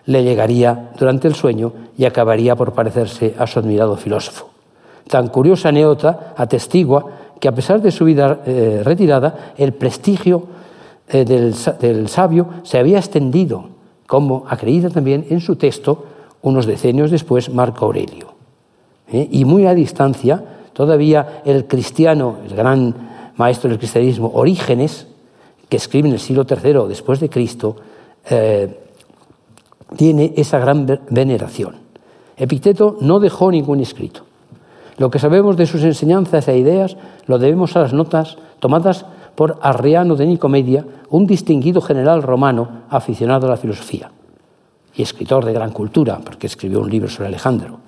le llegaría durante el sueño y acabaría por parecerse a su admirado filósofo. Tan curiosa anécdota atestigua que a pesar de su vida eh, retirada, el prestigio eh, del, sabio se había extendido, como acredita también en su texto unos decenios después Marco Aurelio. ¿eh? Y muy a distancia, todavía el cristiano, el gran maestro del cristianismo, Orígenes, que escribe en el siglo III después de Cristo, tiene esa gran veneración. Epicteto no dejó ningún escrito. Lo que sabemos de sus enseñanzas e ideas lo debemos a las notas tomadas por Arriano de Nicomedia, un distinguido general romano aficionado a la filosofía y escritor de gran cultura, porque escribió un libro sobre Alejandro.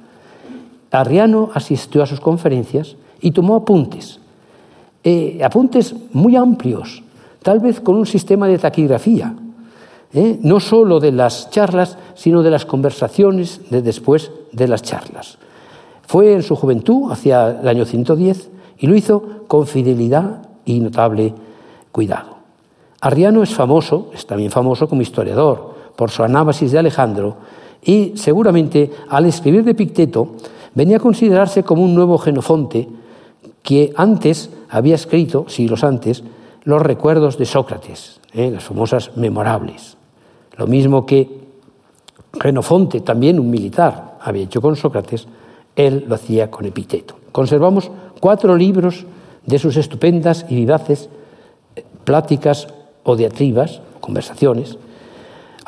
Arriano asistió a sus conferencias y tomó apuntes, eh, apuntes muy amplios, tal vez con un sistema de taquigrafía, ¿eh? no solo de las charlas, sino de las conversaciones de después de las charlas. Fue en su juventud, hacia el año 110, y lo hizo con fidelidad y notable cuidado. Arriano es famoso, es también famoso como historiador, por su anábasis de Alejandro, y seguramente al escribir de Picteto venía a considerarse como un nuevo Genofonte que antes había escrito, siglos antes, los recuerdos de Sócrates, ¿eh? las famosas memorables. Lo mismo que Genofonte, también un militar, había hecho con Sócrates, él lo hacía con Epicteto. Conservamos cuatro libros de sus estupendas y vivaces eh, pláticas o diatribas, conversaciones,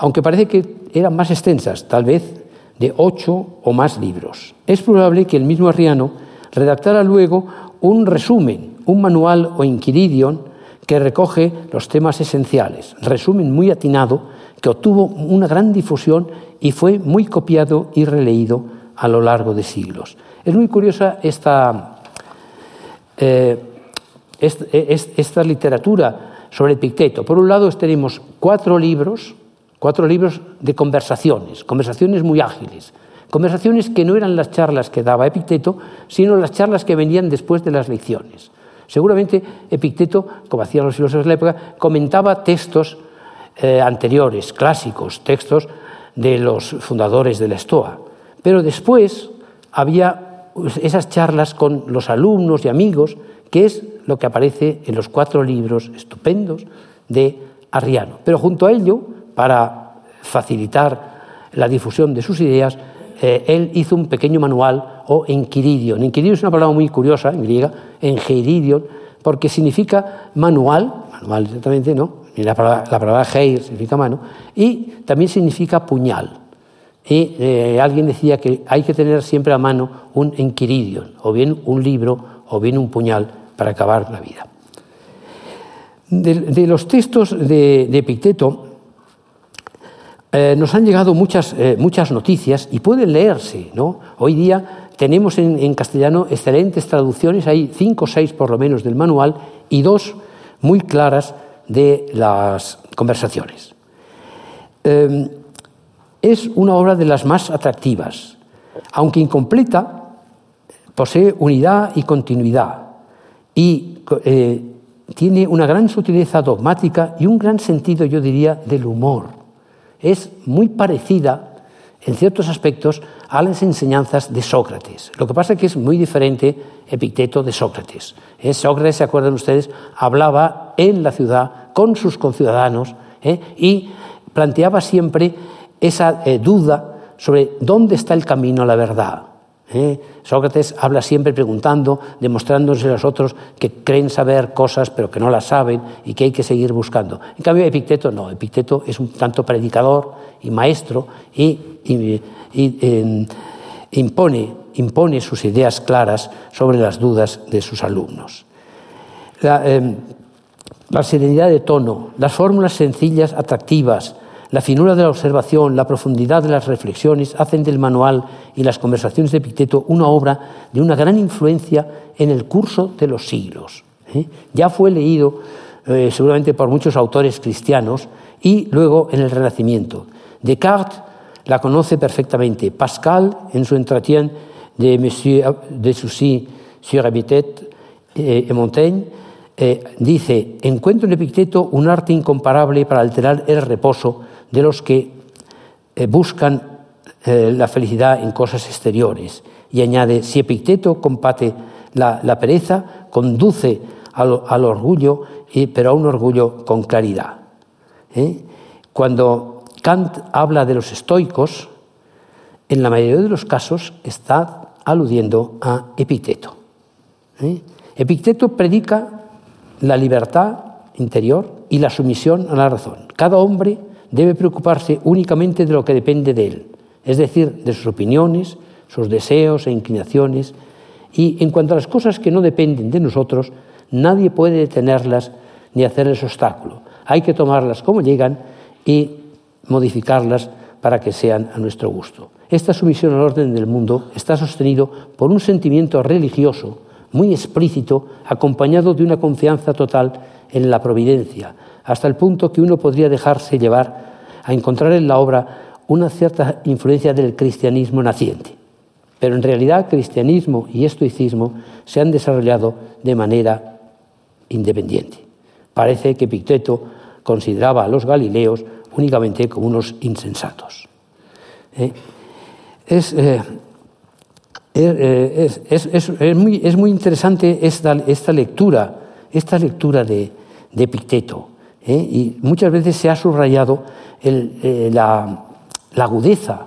aunque parece que eran más extensas, tal vez de ocho o más libros. Es probable que el mismo Arriano redactara luego un resumen, un manual o inquiridion que recoge los temas esenciales, resumen muy atinado que obtuvo una gran difusión y fue muy copiado y releído a lo largo de siglos. Es muy curiosa esta, eh, esta, literatura sobre Epicteto. Por un lado tenemos cuatro libros, cuatro libros de conversaciones, conversaciones muy ágiles, conversaciones que no eran las charlas que daba Epicteto, sino las charlas que venían después de las lecciones. Seguramente Epicteto, como hacían los filósofos de la época, comentaba textos eh, anteriores, clásicos, textos de los fundadores de la Estoa. Pero después había esas charlas con los alumnos y amigos, que es lo que aparece en los cuatro libros estupendos de Arriano. Pero junto a ello, para facilitar la difusión de sus ideas, eh, él hizo un pequeño manual o enquiridion. Enquiridion es una palabra muy curiosa en griega, enquiridion, porque significa manual, manual exactamente, ¿no? La palabra, la heir significa mano, y también significa puñal. Y eh, alguien decía que hay que tener siempre a mano un enquiridion, o bien un libro, o bien un puñal para acabar la vida. De, los textos de, Epicteto eh, nos han llegado muchas, eh, muchas noticias y pueden leerse. ¿no? Hoy día tenemos en, castellano excelentes traducciones, hay cinco o seis por lo menos del manual y dos muy claras de las conversaciones. Em, es una obra de las más atractivas. Aunque incompleta, posee unidad y continuidad y eh, tiene una gran sutileza dogmática y un gran sentido, yo diría, del humor. Es muy parecida, en ciertos aspectos, a las enseñanzas de Sócrates. Lo que pasa es que es muy diferente Epicteto de Sócrates. ¿Eh? Sócrates, ¿se acuerdan ustedes? Hablaba en la ciudad con sus conciudadanos ¿eh? y planteaba siempre esa eh, duda sobre dónde está el camino a la verdad. ¿Eh? Sócrates habla siempre preguntando, demostrándose a los otros que creen saber cosas pero que no las saben y que hay que seguir buscando. En cambio, Epicteto no, Epicteto es un tanto predicador y maestro y, em, impone, impone, sus ideas claras sobre las dudas de sus alumnos. La, em, la serenidad de tono, las fórmulas sencillas, atractivas, la finura de la observación, la profundidad de las reflexiones hacen del manual y las conversaciones de Epicteto una obra de una gran influencia en el curso de los siglos. ¿eh? Ya fue leído eh, seguramente por muchos autores cristianos y luego en el Renacimiento. Descartes la conoce perfectamente. Pascal, en su entretien de Monsieur de Soucy sur Epictete eh, y Montaigne, dice, encuentro en Epicteto un arte incomparable para alterar el reposo de los que eh, buscan eh, la felicidad en cosas exteriores. Y añade, si Epicteto compate la, pereza, conduce al, orgullo, pero a un orgullo con claridad. ¿eh? Cuando Kant habla de los estoicos, en la mayoría de los casos está aludiendo a Epicteto. Epicteto predica la libertad interior y la sumisión a la razón. Cada hombre debe preocuparse únicamente de lo que depende de él, es decir, de sus opiniones, sus deseos e inclinaciones, y en cuanto a las cosas que no dependen de nosotros, nadie puede detenerlas ni hacerles obstáculo. Hay que tomarlas como llegan y modificarlas para que sean a nuestro gusto. Esta sumisión al orden del mundo está sostenido por un sentimiento religioso muy explícito, acompañado de una confianza total en la providencia, hasta el punto que uno podría dejarse llevar a encontrar en la obra una cierta influencia del cristianismo naciente. Pero en realidad cristianismo y estoicismo se han desarrollado de manera independiente. Parece que Picteto consideraba a los galileos únicamente como unos insensatos. ¿Eh? Eh, eh, es, muy, interesante esta, lectura, esta lectura de, de Picteto. ¿Eh? y muchas veces se ha subrayado eh, la, agudeza,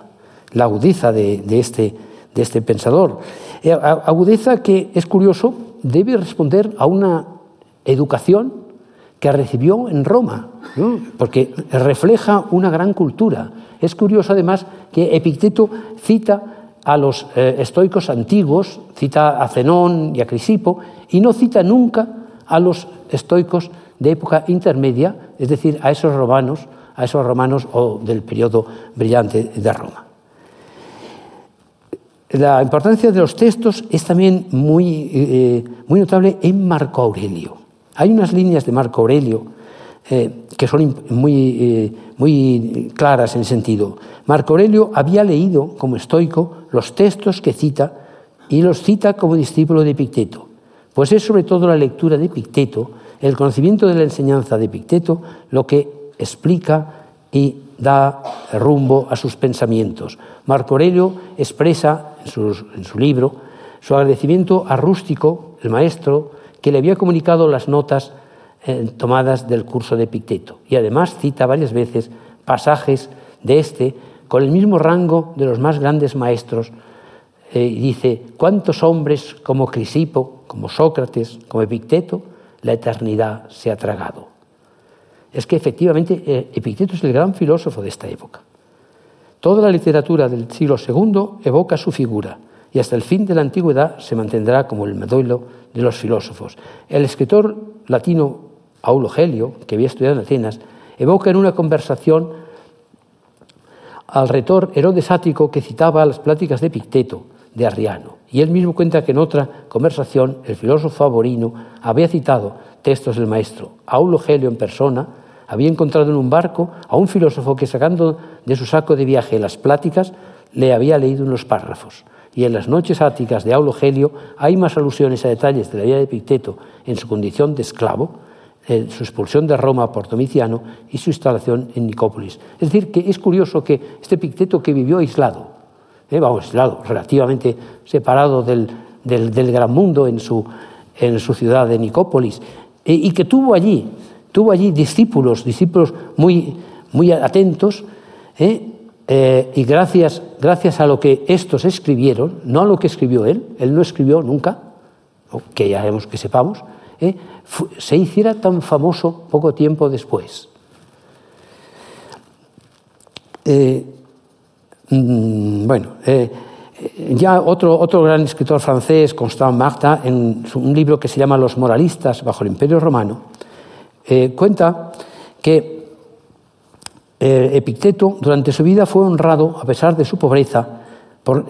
la agudeza de, este, este, pensador. Eh, agudeza que, es curioso, debe responder a una educación que recibió en Roma, porque refleja una gran cultura. Es curioso además que Epicteto cita a los estoicos antiguos, cita a Zenón y a Crisipo, y no cita nunca a los estoicos de época intermedia, es decir, a esos romanos, a esos romanos o del periodo brillante de Roma. La importancia de los textos es también muy, eh, muy notable en Marco Aurelio. Hay unas líneas de Marco Aurelio eh, que son muy, eh, muy claras en sentido. Marco Aurelio había leído como estoico los textos que cita y los cita como discípulo de Epicteto. Pues es sobre todo la lectura de Epicteto el conocimiento de la enseñanza de Epicteto lo que explica y da rumbo a sus pensamientos. Marco Aurelio expresa en, su libro su agradecimiento a Rústico, el maestro, que le había comunicado las notas eh, tomadas del curso de Epicteto. Y además cita varias veces pasajes de este con el mismo rango de los más grandes maestros. Eh, y dice, ¿cuántos hombres como Crisipo, como Sócrates, como Epicteto, la eternidad se ha tragado. Es que efectivamente eh, Epicteto es el gran filósofo de esta época. Toda la literatura del siglo II evoca su figura y hasta el fin de la antigüedad se mantendrá como el meduelo de los filósofos. El escritor latino Aulo Gelio, que había estudiado en Atenas, evoca en una conversación al retor Herodes Ático que citaba las pláticas de Epicteto, de Arriano. Y él mismo cuenta que en otra conversación el filósofo favorino había citado textos del maestro. Aulo Gelio en persona había encontrado en un barco a un filósofo que sacando de su saco de viaje las pláticas le había leído unos párrafos. Y en las noches áticas de Aulo Gelio hay más alusiones a detalles de la vida de Epicteto en su condición de esclavo, eh, su expulsión de Roma por Domiciano y su instalación en Nicópolis. Es decir, que es curioso que este Epicteto que vivió aislado, eh, vamos, aislado, relativamente separado del, gran mundo en su, en su ciudad de Nicópolis, eh, y que tuvo allí, tuvo allí discípulos, discípulos muy, muy atentos, eh, eh, y gracias, gracias a lo que estos escribieron, no a lo que escribió él, él no escribió nunca, que ya vemos que sepamos, eh, se hiciera tan famoso poco tiempo después. Mm, bueno, ya otro, otro gran escritor francés, Constant Marta, en un libro que se llama Los moralistas bajo el Imperio Romano, cuenta que eh, Epicteto durante su vida fue honrado, a pesar de su pobreza,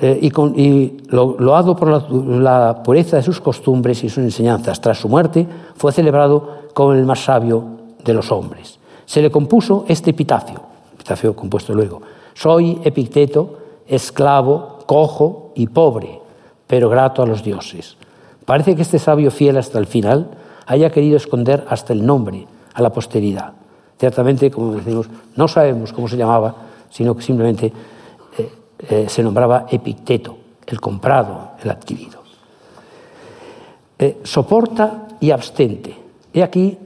eh, y, loado por la, pureza de sus costumbres y sus enseñanzas. Tras su muerte fue celebrado como el más sabio de los hombres. Se le compuso este epitafio, epitafio compuesto luego. Soy Epicteto, esclavo, cojo y pobre, pero grato a los dioses. Parece que este sabio fiel hasta el final haya querido esconder hasta el nombre a la posteridad. Ciertamente, como decimos, no sabemos cómo se llamaba, sino que simplemente eh, eh, se nombraba Epicteto, el comprado, el adquirido. Eh, soporta y abstente. He aquí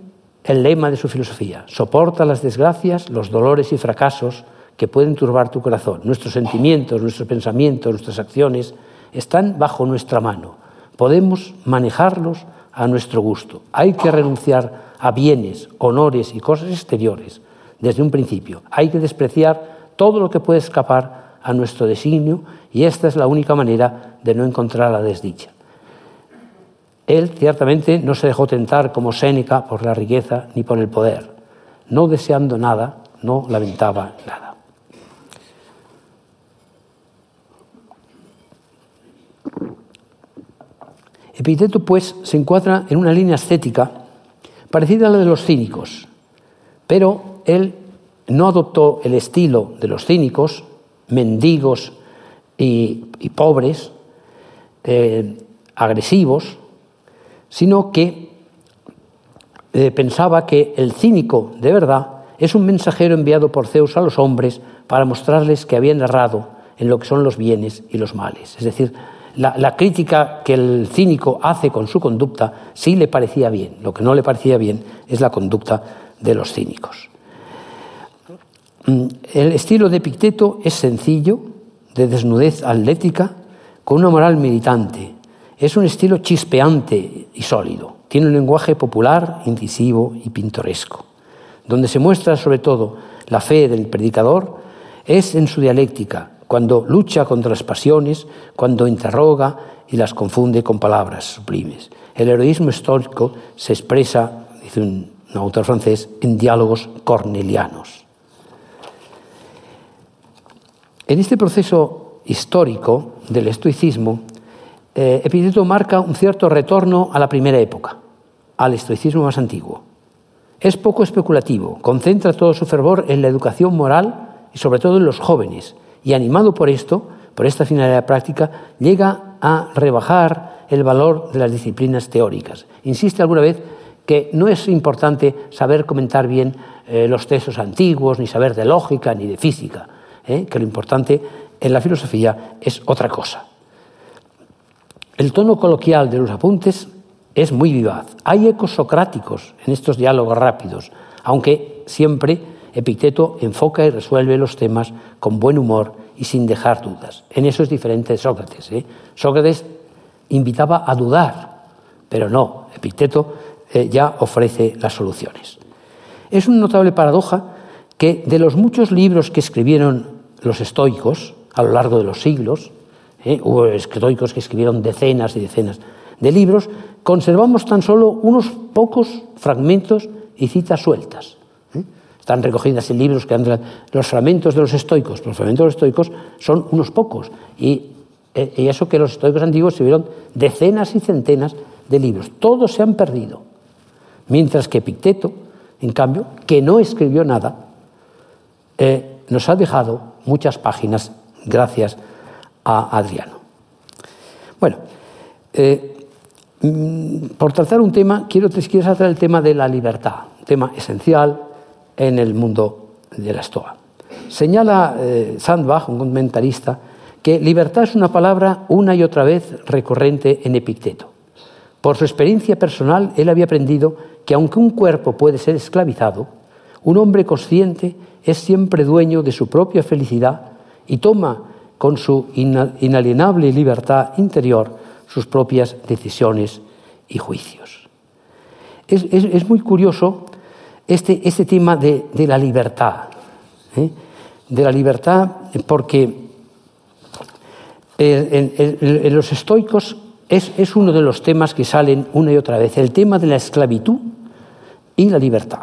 el lema de su filosofía. Soporta las desgracias, los dolores y fracasos que pueden turbar tu corazón. Nuestros sentimientos, nuestros pensamientos, nuestras acciones están bajo nuestra mano. Podemos manejarlos a nuestro gusto. Hay que renunciar a bienes, honores y cosas exteriores desde un principio. Hay que despreciar todo lo que puede escapar a nuestro designio y esta es la única manera de no encontrar la desdicha. Él ciertamente no se dejó tentar como Séneca por la riqueza ni por el poder. No deseando nada, no lamentaba nada. Epiteto, pues, se encuadra en una línea estética parecida a la de los cínicos, pero él no adoptó el estilo de los cínicos, mendigos y, pobres, eh, agresivos, sino que eh, pensaba que el cínico de verdad es un mensajero enviado por Zeus a los hombres para mostrarles que habían errado en lo que son los bienes y los males. Es decir, la, crítica que el cínico hace con su conducta sí le parecía bien. Lo que no le parecía bien es la conducta de los cínicos. Mm, el estilo de Epicteto es sencillo, de desnudez atlética, con una moral militante. Es un estilo chispeante y sólido. Tiene un lenguaje popular, incisivo y pintoresco. Donde se muestra sobre todo la fe del predicador es en su dialéctica, cuando lucha contra las pasiones, cuando interroga y las confunde con palabras sublimes. El heroísmo histórico se expresa, dice un, autor francés, en diálogos cornelianos. En este proceso histórico del estoicismo, eh, Epicteto marca un cierto retorno a la primera época, al estoicismo más antiguo. Es poco especulativo, concentra todo su fervor en la educación moral y sobre todo en los jóvenes, y animado por esto, por esta finalidad práctica, llega a rebajar el valor de las disciplinas teóricas. Insiste alguna vez que no es importante saber comentar bien eh, los textos antiguos, ni saber de lógica, ni de física, ¿eh? que lo importante en la filosofía es otra cosa. El tono coloquial de los apuntes es muy vivaz. Hay ecos socráticos en estos diálogos rápidos, aunque siempre Epicteto enfoca y resuelve los temas con buen humor y sin dejar dudas. En eso es diferente de Sócrates. ¿eh? Sócrates invitaba a dudar, pero no, Epicteto eh, ya ofrece las soluciones. Es una notable paradoja que de los muchos libros que escribieron los estoicos a lo largo de los siglos, ¿eh? hubo estoicos que escribieron decenas y decenas de libros, conservamos tan solo unos pocos fragmentos y citas sueltas están recogidas en libros que andan los fragmentos de los estoicos. Los fragmentos de los estoicos son unos pocos. Y, eh, y eso que los estoicos antiguos escribieron decenas y centenas de libros. Todos se han perdido. Mientras que Epicteto, en cambio, que no escribió nada, eh, nos ha dejado muchas páginas gracias a Adriano. Bueno, eh, mm, por tratar un tema, quiero, quiero tratar el tema de la libertad, un tema esencial, en el mundo de la Estoa. Señala eh, Sandbach, un comentarista, que libertad es una palabra una y otra vez recurrente en Epicteto. Por su experiencia personal, él había aprendido que aunque un cuerpo puede ser esclavizado, un hombre consciente es siempre dueño de su propia felicidad y toma con su inalienable libertad interior sus propias decisiones y juicios. Es, muy curioso este, este tema de, la libertad, ¿eh? de la libertad porque en, los estoicos es, uno de los temas que salen una y otra vez, el tema de la esclavitud y la libertad.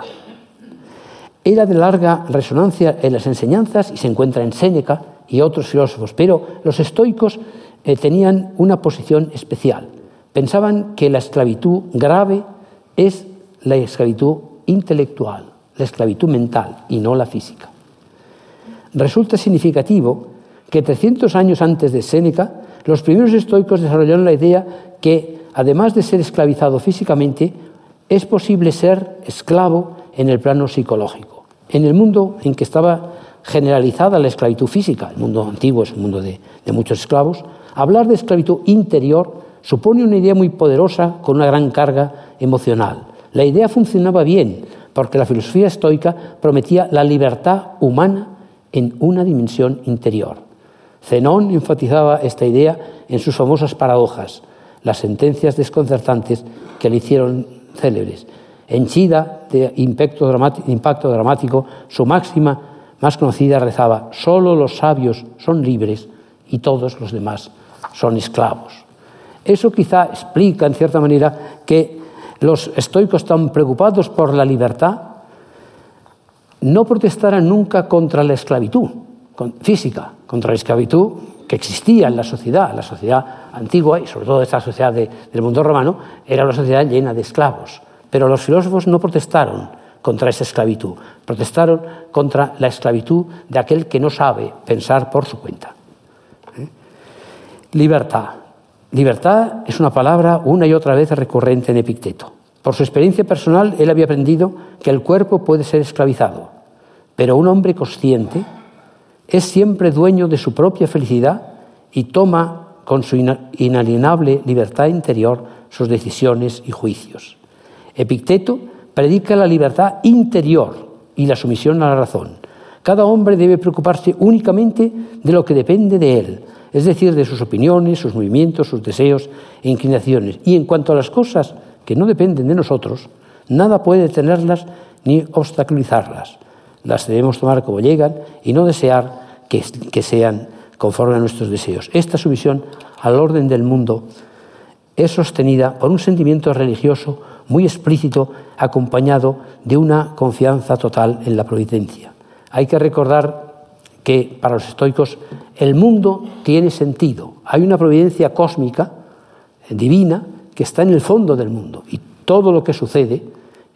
Era de larga resonancia en las enseñanzas y se encuentra en Séneca y otros filósofos, pero los estoicos eh, tenían una posición especial. Pensaban que la esclavitud grave es la esclavitud intelectual, la esclavitud mental y no la física. Resulta significativo que 300 años antes de Séneca, los primeros estoicos desarrollaron la idea que, además de ser esclavizado físicamente, es posible ser esclavo en el plano psicológico. En el mundo en que estaba generalizada la esclavitud física, el mundo antiguo es un mundo de, muchos esclavos, hablar de esclavitud interior supone una idea muy poderosa con una gran carga emocional. La idea funcionaba bien porque la filosofía estoica prometía la libertad humana en una dimensión interior. Zenón enfatizaba esta idea en sus famosas paradojas, las sentencias desconcertantes que le hicieron célebres. Henchida de impacto dramático, impacto dramático, su máxima más conocida rezaba, solo los sabios son libres y todos los demás son esclavos. Eso quizá explica, en cierta manera, que los estoicos tan preocupados por la libertad no protestaran nunca contra la esclavitud física, contra la esclavitud que existía en la sociedad, la sociedad antigua y sobre todo esta sociedad del mundo romano, era una sociedad llena de esclavos. Pero los filósofos no protestaron contra esa esclavitud, protestaron contra la esclavitud de aquel que no sabe pensar por su cuenta. ¿Eh? Libertad. Libertad es una palabra una y otra vez recurrente en Epicteto. Por su experiencia personal, él había aprendido que el cuerpo puede ser esclavizado, pero un hombre consciente es siempre dueño de su propia felicidad y toma con su inalienable libertad interior sus decisiones y juicios. Epicteto predica la libertad interior y la sumisión a la razón. Cada hombre debe preocuparse únicamente de lo que depende de él, es decir, de sus opiniones, sus movimientos, sus deseos e inclinaciones. Y en cuanto a las cosas que no dependen de nosotros, nada puede detenerlas ni obstaculizarlas. Las debemos tomar como llegan y no desear que, que sean conforme a nuestros deseos. Esta sumisión al orden del mundo es sostenida por un sentimiento religioso muy explícito, acompañado de una confianza total en la providencia. Hay que recordar que para los estoicos el mundo tiene sentido. Hay una providencia cósmica, eh, divina, que está en el fondo del mundo. Y todo lo que sucede,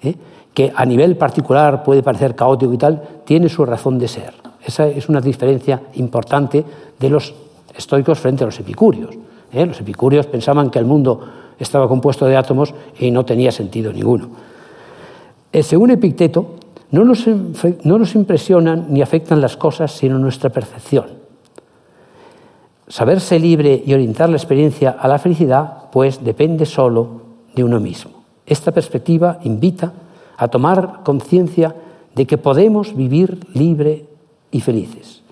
eh, que a nivel particular puede parecer caótico y tal, tiene su razón de ser. Esa es una diferencia importante de los estoicos frente a los epicúreos. Eh. Los epicúreos pensaban que el mundo estaba compuesto de átomos y no tenía sentido ninguno. Según Epicteto, no nos, no nos impresionan ni afectan las cosas, sino nuestra percepción. Saberse libre y orientar la experiencia a la felicidad, pues depende solo de uno mismo. Esta perspectiva invita a tomar conciencia de que podemos vivir libre y felices.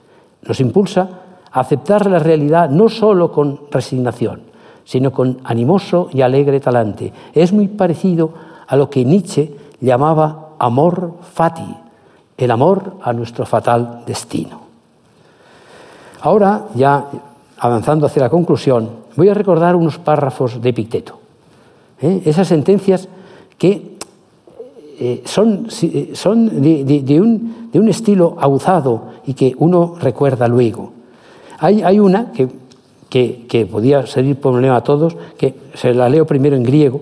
Nos impulsa a aceptar la realidad no solo con resignación, sino con animoso y alegre talante. Es muy parecido a lo que Nietzsche llamaba amor fati, el amor a nuestro fatal destino. Ahora, ya avanzando hacia la conclusión, voy a recordar unos párrafos de Epicteto. ¿eh? Esas sentencias que eh, son, eh, son de, un, de, un, estilo aguzado y que uno recuerda luego. Hay, hay una que que, podía servir problema a todos, que se la leo primero en griego,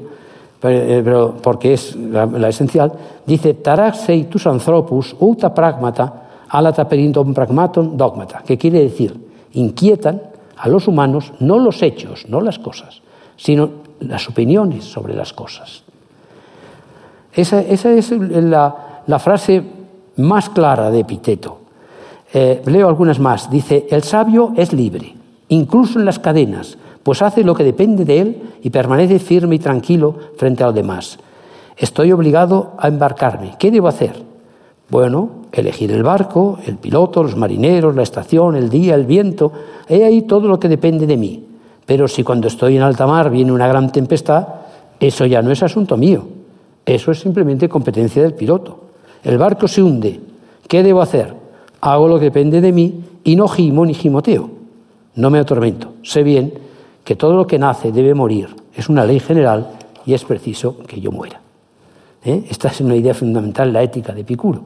pero, eh, porque es la, esencial, dice taraxei tus anthropus uta pragmata alata perindum pragmaton dogmata, que quiere decir inquietan a los humanos no los hechos, no las cosas, sino las opiniones sobre las cosas. Esa, es la, frase más clara de Epiteto. Eh, leo algunas más. Dice, el sabio es libre incluso en las cadenas, pues hace lo que depende de él y permanece firme y tranquilo frente a los demás. Estoy obligado a embarcarme. ¿Qué debo hacer? Bueno, elegir el barco, el piloto, los marineros, la estación, el día, el viento, he ahí todo lo que depende de mí. Pero si cuando estoy en alta mar viene una gran tempestad, eso ya no es asunto mío. Eso es simplemente competencia del piloto. El barco se hunde. ¿Qué debo hacer? Hago lo que depende de mí y no gimo ni gimoteo. No me atormento. Sé bien que todo lo que nace debe morir. Es una ley general y es preciso que yo muera. ¿Eh? Esta es una idea fundamental en la ética de Epicuro.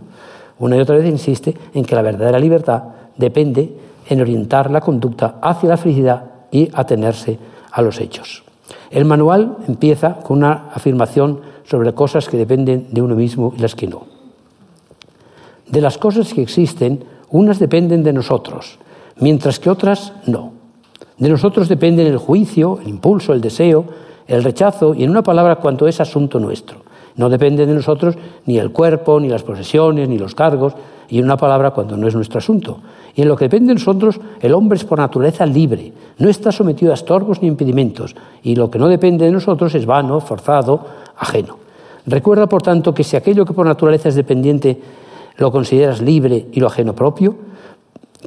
Una y otra vez insiste en que la verdadera libertad depende en orientar la conducta hacia la felicidad y atenerse a los hechos. El manual empieza con una afirmación sobre cosas que dependen de uno mismo y las que no. De las cosas que existen, unas dependen de nosotros, mientras que otras no. De nosotros dependen el juicio, el impulso, el deseo, el rechazo y, en una palabra, cuanto es asunto nuestro. No depende de nosotros ni el cuerpo, ni las posesiones, ni los cargos, y en una palabra, cuando no es nuestro asunto. Y en lo que depende de nosotros, el hombre es por naturaleza libre, no está sometido a estorbos ni impedimentos, y lo que no depende de nosotros es vano, forzado, ajeno. Recuerda, por tanto, que si aquello que por naturaleza es dependiente lo consideras libre y lo ajeno propio,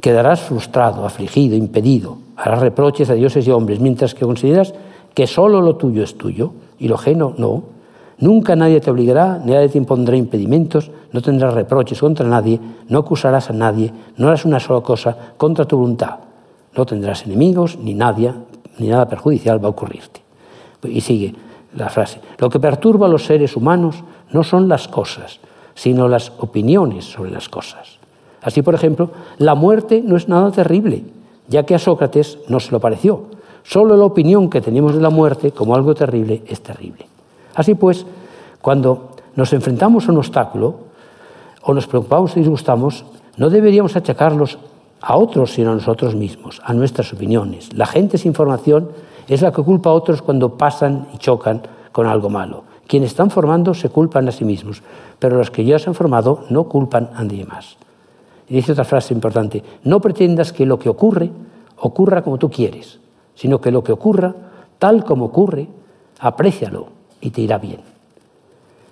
quedarás frustrado, afligido, impedido, harás reproches a dioses y hombres, mientras que consideras que solo lo tuyo es tuyo y lo ajeno no. Nunca nadie te obligará, nadie te impondrá impedimentos, no tendrás reproches contra nadie, no acusarás a nadie, no harás una sola cosa contra tu voluntad. No tendrás enemigos, ni nadie, ni nada perjudicial va a ocurrirte. Y sigue la frase. Lo que perturba a los seres humanos no son las cosas, sino las opiniones sobre las cosas. Así, por ejemplo, la muerte no es nada terrible, ya que a Sócrates no se lo pareció. Solo la opinión que tenemos de la muerte como algo terrible es terrible. Así pues, cuando nos enfrentamos a un obstáculo o nos preocupamos y disgustamos, no deberíamos achacarlos a otros, sino a nosotros mismos, a nuestras opiniones. La gente sin formación es la que culpa a otros cuando pasan y chocan con algo malo. Quienes están formando se culpan a sí mismos, pero los que ya se han formado no culpan a nadie más. Y dice otra frase importante, no pretendas que lo que ocurre ocurra como tú quieres, sino que lo que ocurra, tal como ocurre, aprécialo y te irá bien.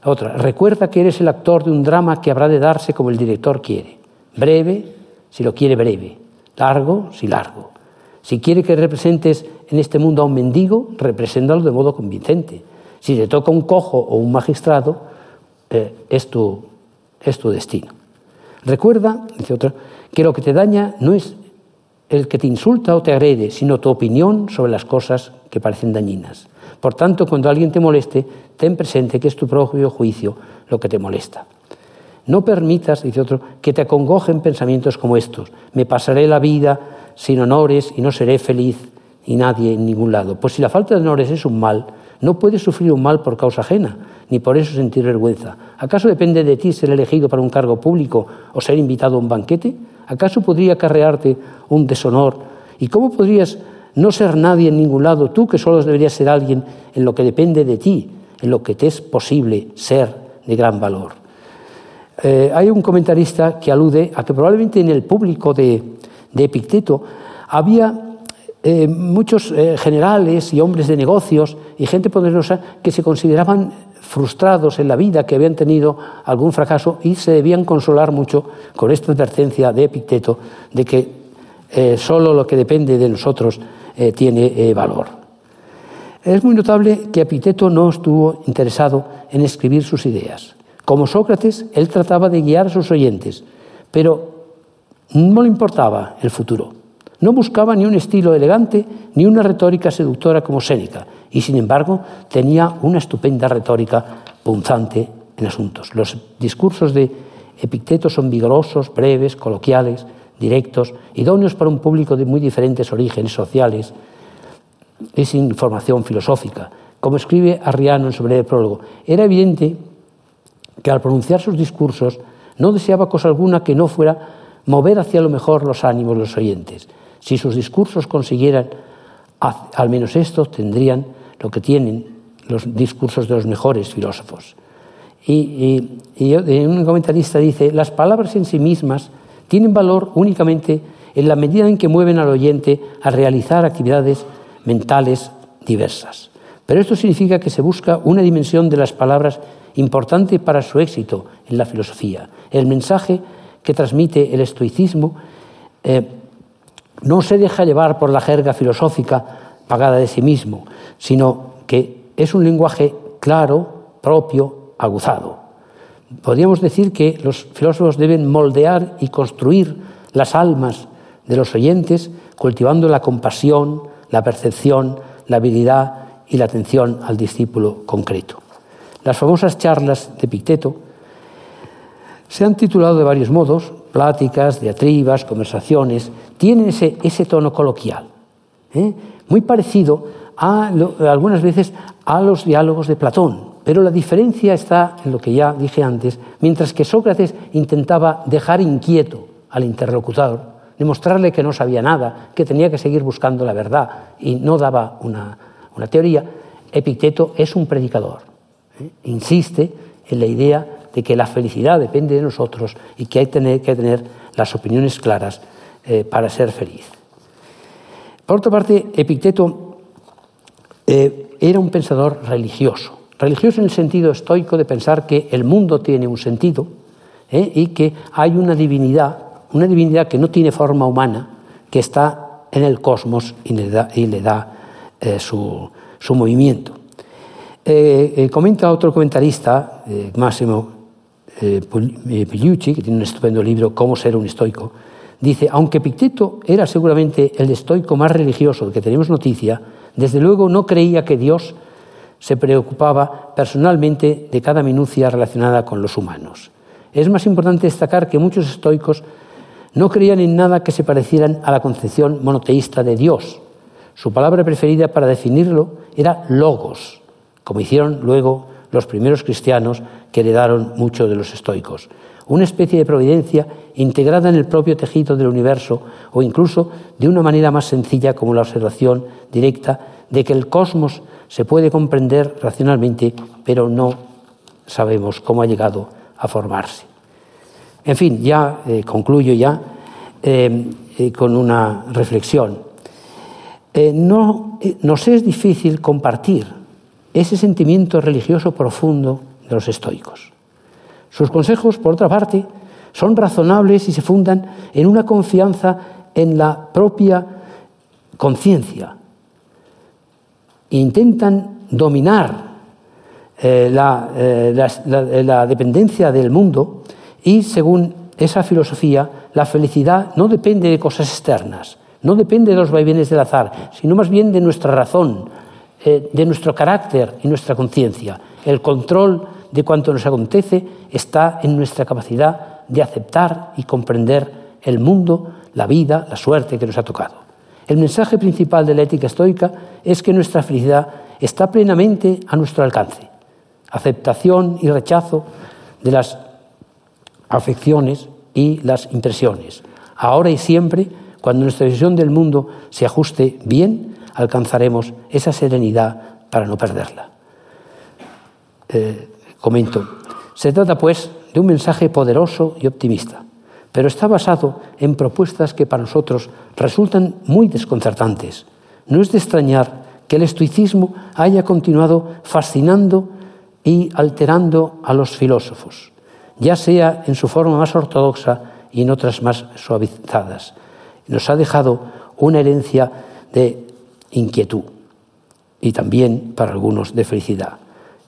Otra, recuerda que eres el actor de un drama que habrá de darse como el director quiere. Breve, si lo quiere breve. Largo, si largo. Si quiere que representes en este mundo a un mendigo, represéntalo de modo convincente. Si te toca un cojo o un magistrado, eh, es, tu, es tu destino. Recuerda, dice otra, que lo que te daña no es el que te insulta o te agrede, sino tu opinión sobre las cosas que parecen dañinas. Por tanto, cuando alguien te moleste, ten presente que es tu propio juicio lo que te molesta. No permitas, dice otro, que te acongojen pensamientos como estos. Me pasaré la vida sin honores y no seré feliz y nadie en ningún lado. Pues si la falta de honores es un mal, no puedes sufrir un mal por causa ajena, ni por eso sentir vergüenza. ¿Acaso depende de ti ser elegido para un cargo público o ser invitado a un banquete? ¿Acaso podría acarrearte un deshonor? ¿Y cómo podrías no ser nadie en ningún lado, tú que solo deberías ser alguien en lo que depende de ti, en lo que te es posible ser de gran valor. Eh, hay un comentarista que alude a que probablemente en el público de, Epicteto había eh, muchos eh, generales y hombres de negocios y gente poderosa que se consideraban frustrados en la vida, que habían tenido algún fracaso y se debían consolar mucho con esta advertencia de Epicteto de que solo lo que depende de nosotros eh, tiene eh, valor. Es muy notable que Epicteto no estuvo interesado en escribir sus ideas. Como Sócrates, él trataba de guiar a sus oyentes, pero no le importaba el futuro. No buscaba ni un estilo elegante ni una retórica seductora como Séneca, y sin embargo tenía una estupenda retórica punzante en asuntos. Los discursos de Epicteto son vigorosos, breves, coloquiales, directos, idóneos para un público de muy diferentes orígenes sociales y sin formación filosófica. Como escribe Arriano en su breve prólogo, era evidente que al pronunciar sus discursos no deseaba cosa alguna que no fuera mover hacia lo mejor los ánimos de los oyentes. Si sus discursos consiguieran al menos esto, tendrían lo que tienen los discursos de los mejores filósofos. Y, y un comentarista dice, las palabras en sí mismas tienen valor únicamente en la medida en que mueven al oyente a realizar actividades mentales diversas. Pero esto significa que se busca una dimensión de las palabras importante para su éxito en la filosofía. El mensaje que transmite el estoicismo eh, no se deja llevar por la jerga filosófica pagada de sí mismo, sino que es un lenguaje claro, propio, aguzado. Podríamos decir que los filósofos deben moldear y construir las almas de los oyentes cultivando la compasión, la percepción, la habilidad y la atención al discípulo concreto. Las famosas charlas de Picteto se han titulado de varios modos, pláticas, diatribas, conversaciones, tienen ese, tono coloquial, ¿eh? muy parecido a, algunas veces a los diálogos de Platón, pero la diferencia está en lo que ya dije antes, mientras que Sócrates intentaba dejar inquieto al interlocutor, demostrarle que no sabía nada, que tenía que seguir buscando la verdad y no daba una, una teoría, Epicteto es un predicador. ¿eh? Insiste en la idea de que la felicidad depende de nosotros y que hay tener, que tener las opiniones claras eh, para ser feliz. Por otra parte, Epicteto eh, era un pensador religioso. Religioso en el sentido estoico de pensar que el mundo tiene un sentido ¿eh? y que hay una divinidad, una divinidad que no tiene forma humana, que está en el cosmos y le da, su, su, movimiento. comenta otro comentarista, Máximo Pigliucci, que tiene un estupendo libro, Cómo ser un estoico, dice, aunque Picteto era seguramente el estoico más religioso del que tenemos noticia, desde luego no creía que Dios se preocupaba personalmente de cada minucia relacionada con los humanos. Es más importante destacar que muchos estoicos no creían en nada que se parecieran a la concepción monoteísta de Dios. Su palabra preferida para definirlo era logos, como hicieron luego los primeros cristianos que heredaron mucho de los estoicos. Una especie de providencia integrada en el propio tejido del universo o incluso de una manera más sencilla como la observación directa de que el cosmos se puede comprender racionalmente, pero no sabemos cómo ha llegado a formarse. En fin, ya eh, concluyo ya eh, eh, con una reflexión. no, nos es difícil compartir ese sentimiento religioso profundo de los estoicos. Sus consejos, por otra parte, son razonables y se fundan en una confianza en la propia conciencia. Intentan dominar eh, eh, la, la dependencia del mundo y, según esa filosofía, la felicidad no depende de cosas externas, no depende de los vaivenes del azar, sino más bien de nuestra razón, eh, de nuestro carácter y nuestra conciencia. El control de cuanto nos acontece está en nuestra capacidad de aceptar y comprender el mundo, la vida, la suerte que nos ha tocado. El mensaje principal de la ética estoica es que nuestra felicidad está plenamente a nuestro alcance. Aceptación y rechazo de las afecciones y las impresiones. Ahora y siempre, cuando nuestra visión del mundo se ajuste bien, alcanzaremos esa serenidad para no perderla. Eh, comento, se trata pues de un mensaje poderoso y optimista, pero está basado en propuestas que para nosotros resultan muy desconcertantes. No es de extrañar que el estoicismo haya continuado fascinando y alterando a los filósofos, ya sea en su forma más ortodoxa y en otras más suavizadas. Nos ha dejado una herencia de inquietud y también para algunos de felicidad.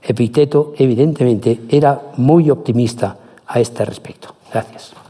Epicteto, evidentemente, era muy optimista a este respecto. Gracias.